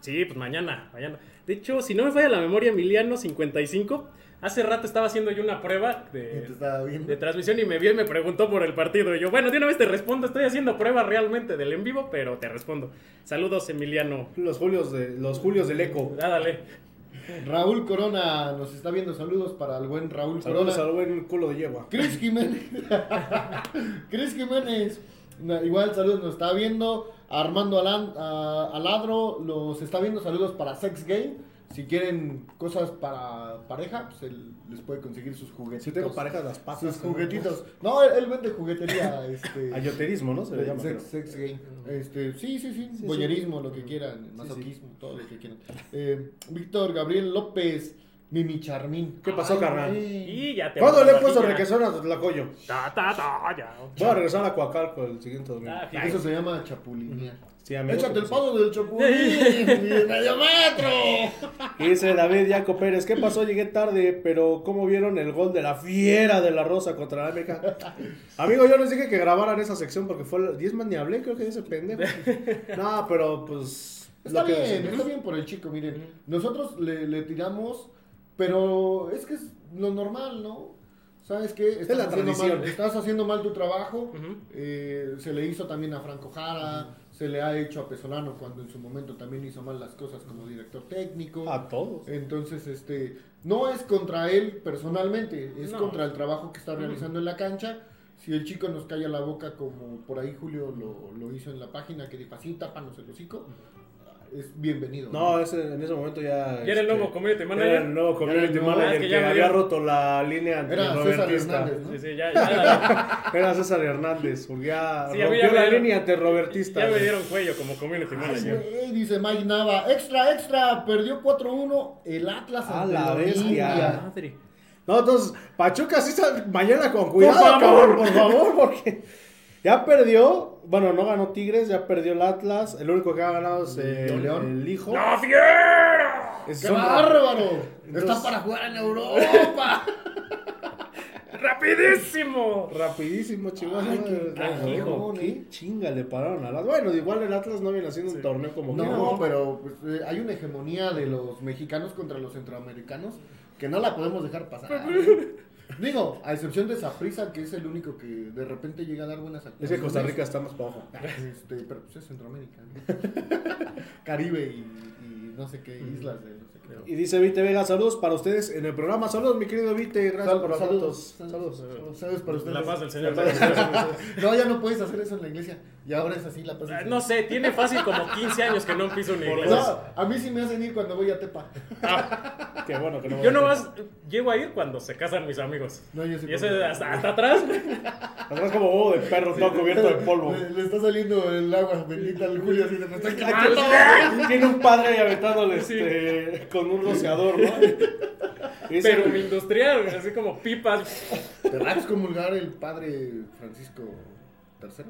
Sí, pues mañana, mañana. De hecho, si no me falla la memoria, Emiliano 55. Hace rato estaba haciendo yo una prueba de, transmisión y me vio y me preguntó por el partido. Y yo, bueno, de una vez te respondo. Estoy haciendo prueba realmente del en vivo, pero te respondo. Saludos, Emiliano. Los Julios, de, los Julios del Eco. Ah, dale. Raúl Corona nos está viendo. Saludos para el buen Raúl Saludos Corona. al buen culo de yegua. Cris Jiménez. Cris Jiménez. Igual saludos nos está viendo. Armando Alan, a- Aladro los está viendo. Saludos para Sex Game. Si quieren cosas para pareja, pues él les puede conseguir sus juguetitos. Si tengo pareja de las patas. Sus juguetitos. No, él, él vende juguetería. Este, Ayoterismo, ¿no? Se le llama. sex, sex game. Este, sí, sí, sí. Sí, Boyerismo, lo que quieran. Sí, Masoquismo, todo lo que quieran. Eh, Víctor Gabriel López. Mimi Charmín. ¿Qué pasó, carnal? güey. Y ya te ¿Cuándo le he puesto la requesón a Tlacoyo? Ta, ta, ta, ya. Voy a regresar a Coacalco el siguiente domingo. Ah, Y Eso se llama chapulinear. Sí, amigo, Échate el paso del chapulín. ¡De medio metro! Dice David Jaco Pérez, ¿qué pasó? Llegué tarde, pero ¿cómo vieron el gol de la fiera de la Rosa contra la América? Amigo, yo les dije que grabaran esa sección porque fue el 10 más ni hablé, creo que dice pendejo. No, pero pues... Está bien, decimos. está bien por el chico, miren. Nosotros le, le tiramos, pero es que es lo normal, ¿no? ¿Sabes qué? Estás, la haciendo, mal, estás haciendo mal tu trabajo. Eh, se le hizo también a Franco Jara, se le ha hecho a Pesolano cuando en su momento también hizo mal las cosas como director técnico. A todos. Entonces, este, no es contra él personalmente, es No. contra el trabajo que está realizando en la cancha. Si el chico nos calla la boca como por ahí Julio lo, lo hizo en la página, que dijo así, tápanos el hocico, es bienvenido. No, ese, en ese momento ya... ¿Ya era el este, nuevo community manager? Era el nuevo community manager es que, que ya había dio- roto la línea antirrobertista. Sí, sí, ya, ya, Era César Hernández, porque ya rompió la dieron- línea antirrobertista. ya me dieron cuello como community manager. dice Mike Nava, extra, extra, perdió 4-1 el Atlas A ante la bestia. Madre. No, entonces, Pachuca sí está mañana con cuidado, favor. cabrón, por favor, porque... Ya perdió, bueno, no ganó Tigres, ya perdió el Atlas. El único que ha ganado es eh, ¿El León? el hijo. ¡La fiera! Es ¡Qué un- bárbaro! Entonces- Está para jugar en Europa. ¡Rapidísimo! Rapidísimo, chingón. Ay, qué qué chinga le pararon al Atlas. Bueno, igual el Atlas no viene haciendo un torneo como que No, pero pues, eh, hay una hegemonía de los mexicanos contra los centroamericanos que no la podemos dejar pasar. Digo, a excepción de Saprissa, que es el único que de repente llega a dar buenas Es actuaciones. que Costa Rica está más para abajo. Este, pero pues es Centroamérica. ¿no? Caribe y, y no sé qué islas de Y dice Vite Vega, saludos para ustedes en el programa. Saludos, mi querido Vite, gracias Sal- por los saludos, saludos, Saludos. saludos para ustedes. La paz del Señor. No, ya no puedes hacer eso en la iglesia. Y ahora es así la paz. del Ah, Señor. No sé, tiene fácil como 15 años que no piso una iglesia. No, a mí sí me hacen ir cuando voy a Tepa. Qué bueno que no Yo nomás llego a ir cuando se casan mis amigos. No, yo sí Y eso es hasta, hasta atrás, güey. Atrás como huevo de perro todo cubierto de polvo. Le, le está saliendo el agua bendita al Julio así de me Ay, quemando. Tiene un padre ahí aventándole este, con un rociador, ¿no? Pero mi industrial, así como pipas. ¿Te vas a excomulgar el padre Francisco III?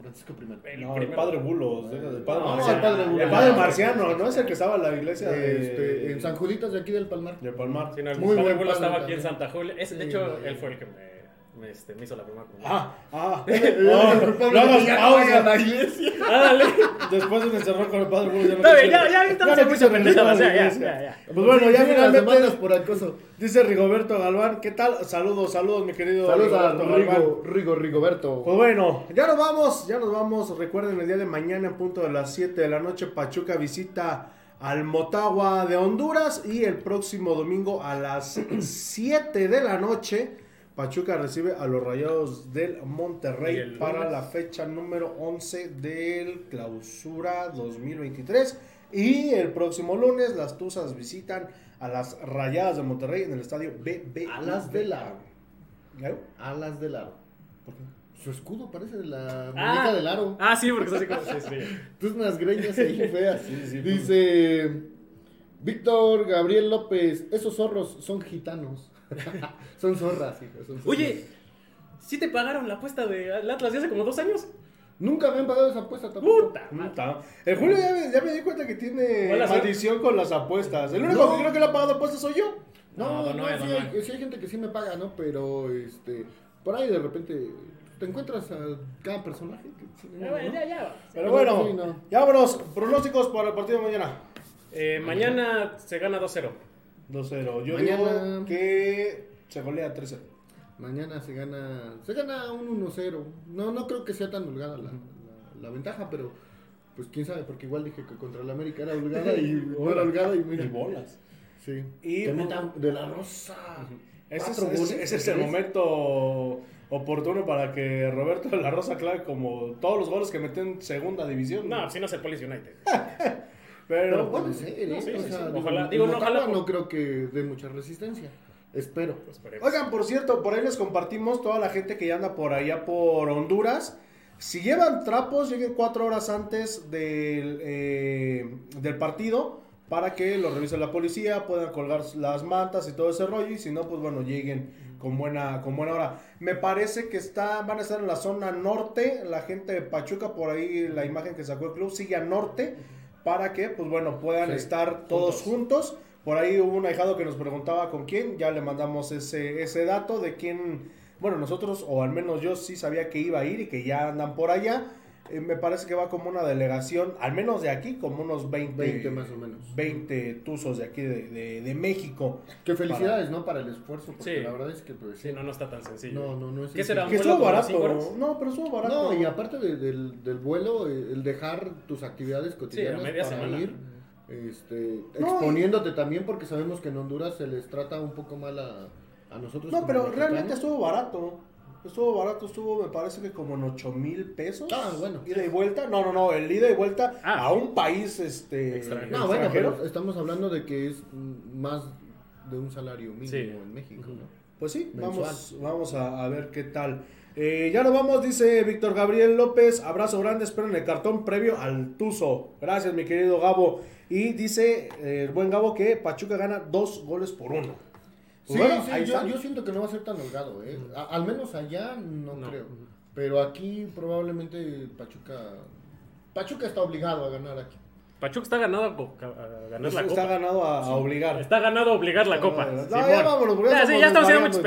Francisco I. El No, el padre Bulos, el padre No, Marciano. el padre Bulos. El padre Marciano, ¿no? Es el que estaba en la iglesia de, Este, en San Juditas de aquí del Palmar. de Palmar. Sí, no, el Muy padre buen Bulo padre estaba aquí también. en Santa Julia. Es, de Sí, hecho, no, él fue el que me, me, este, me hizo la primera comunión. Ah, ah. El No, hagas pausa. la iglesia. ¡Ándale! Después de encerrar con el padre Bulos, ya no bien, quiso- ya, ya, estamos no en quiso a la pendejadas, ya, ya, iglesia. ya, ya. Pues bueno, ya finalmente por acoso. dice Rigoberto Galván. ¿Qué tal? Saludos, saludos, mi querido Saludos a Rigoberto. Rigo, Rigo, Rigoberto. Pues bueno, ya nos vamos, ya nos vamos. Recuerden el día de mañana en punto de las 7 de la noche Pachuca visita al Motagua de Honduras y el próximo domingo a las 7 de la noche Pachuca recibe a los Rayados del Monterrey para la fecha número 11 del Clausura 2023 y el próximo lunes las Tuzas visitan a las Rayadas de Monterrey en el estadio BB Alas del Aro. ¿Eh? Alas del aro. Su escudo parece de la Ah. muñeca del aro. Ah, sí, porque es así como. Sí, sí. Tú unas greñas ahí feas. Sí, sí, Dice Víctor Gabriel López, esos zorros son gitanos. son zorras, hijo. son zorras. Oye, ¿sí te pagaron la apuesta del Atlas de hace como dos años? Nunca me han pagado esa apuesta tampoco. Puta. Puta. El Julio ya me, ya me di cuenta que tiene maldición con las apuestas. El único No. que creo que le ha pagado apuestas soy yo. No, No, no, don Noé, sí, hay, sí hay gente que sí me paga, ¿no? Pero, este, por ahí de repente te encuentras a cada personaje. que no, Ya, ¿no? ya, ya. Pero No, bueno, sí, no. ya vámonos. Pronósticos para el partido de mañana. Eh, mañana se gana 2-0. 2-0. Yo Mañana- digo que se golea 3-0. Mañana se gana, se gana un 1-0. No, no creo que sea tan holgada la, la, la ventaja, pero pues quién sabe, porque igual dije que contra el América era holgada y no era holgada y mira. Y bolas. Sí. Y- que metan de la rosa. Ese es, Cuatro ese- goles, ese es el ¿tres? momento oportuno para que Roberto de la Rosa clave como todos los goles que metió en segunda división. No, si no es el Police United. pero, Pero puede ser, ¿eh? No, sí, O sí, sea, sí. digo, Ojalá- digo, no, ojalá por- no creo que dé mucha resistencia. Espero. Esperemos. Oigan, por cierto, por ahí les compartimos toda la gente que ya anda por allá por Honduras. Si llevan trapos, lleguen cuatro horas antes del, eh, del partido para que lo revise la policía, puedan colgar las mantas y todo ese rollo. Y si no, pues bueno, lleguen con buena, con buena hora. Me parece que está, van a estar en la zona norte. La gente de Pachuca, por ahí la imagen que sacó el club, sigue a norte para que, pues bueno, puedan Sí, estar todos juntos. Por ahí hubo un ahijado que nos preguntaba con quién, ya le mandamos ese, ese dato de quién, bueno, nosotros, o al menos yo sí sabía que iba a ir y que ya andan por allá. Eh, me parece que va como una delegación, al menos de aquí, como unos 20, 20 más o menos. 20 tuzos de aquí de, de- de México. Que felicidades, ¿no? Para el esfuerzo, porque Sí. la verdad es que pues Sí, no, no está tan sencillo. No, no, no es ¿Qué será? Que ¿Un estuvo barato. No, pero estuvo barato. No, y aparte de- del, del vuelo, eh, el dejar tus actividades cotidianas media para semana. ir, este, No, y- exponiéndote también, porque sabemos que en Honduras se les trata un poco mal a, a nosotros. No, pero mexicanos. realmente estuvo barato. Estuvo barato, estuvo, me parece que como en 8 mil pesos. Ah, bueno. Ida y vuelta. No, no, no, el ida y vuelta Ah. a un país este, Extranjero. No, bueno, pero estamos hablando de que es más de un salario mínimo Sí. en México, ¿no? Pues sí, Mensual. vamos, vamos a, a ver qué tal. Eh, ya nos vamos, dice Víctor Gabriel López. Abrazo grande, espero en el cartón previo al Tuzo. Gracias, mi querido Gabo. Y dice eh, el buen Gabo que Pachuca gana dos goles por uno. Sí, Pues bueno, sí, ahí yo, siento que no va a ser tan holgado, ¿eh? A- al menos allá no, No. creo. Pero aquí probablemente Pachuca. Pachuca está obligado a ganar aquí. Pachuca está ganado a, a ganar la Está copa. ganado a, a obligar. Está ganado a obligar la copa. No, ya vámonos, porque Ya, sí, ya estamos haciendo muchas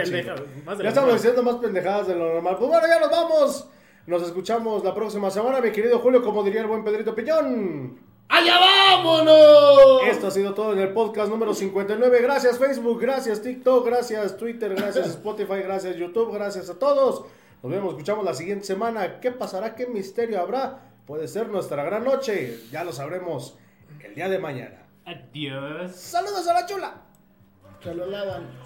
más de Ya estamos normal. diciendo más pendejadas de lo normal. Pues bueno, ya nos vamos. Nos escuchamos la próxima semana, mi querido Julio, como diría el buen Pedrito Piñón. ¡Allá vámonos! Esto ha sido todo en el podcast número 59. Gracias Facebook, gracias TikTok, gracias Twitter, gracias Spotify, gracias YouTube, gracias a todos. Nos vemos, escuchamos la siguiente semana. ¿Qué pasará? ¿Qué misterio habrá? Puede ser nuestra gran noche. Ya lo sabremos el día de mañana. Adiós. Saludos a la chula. Se lo lavan.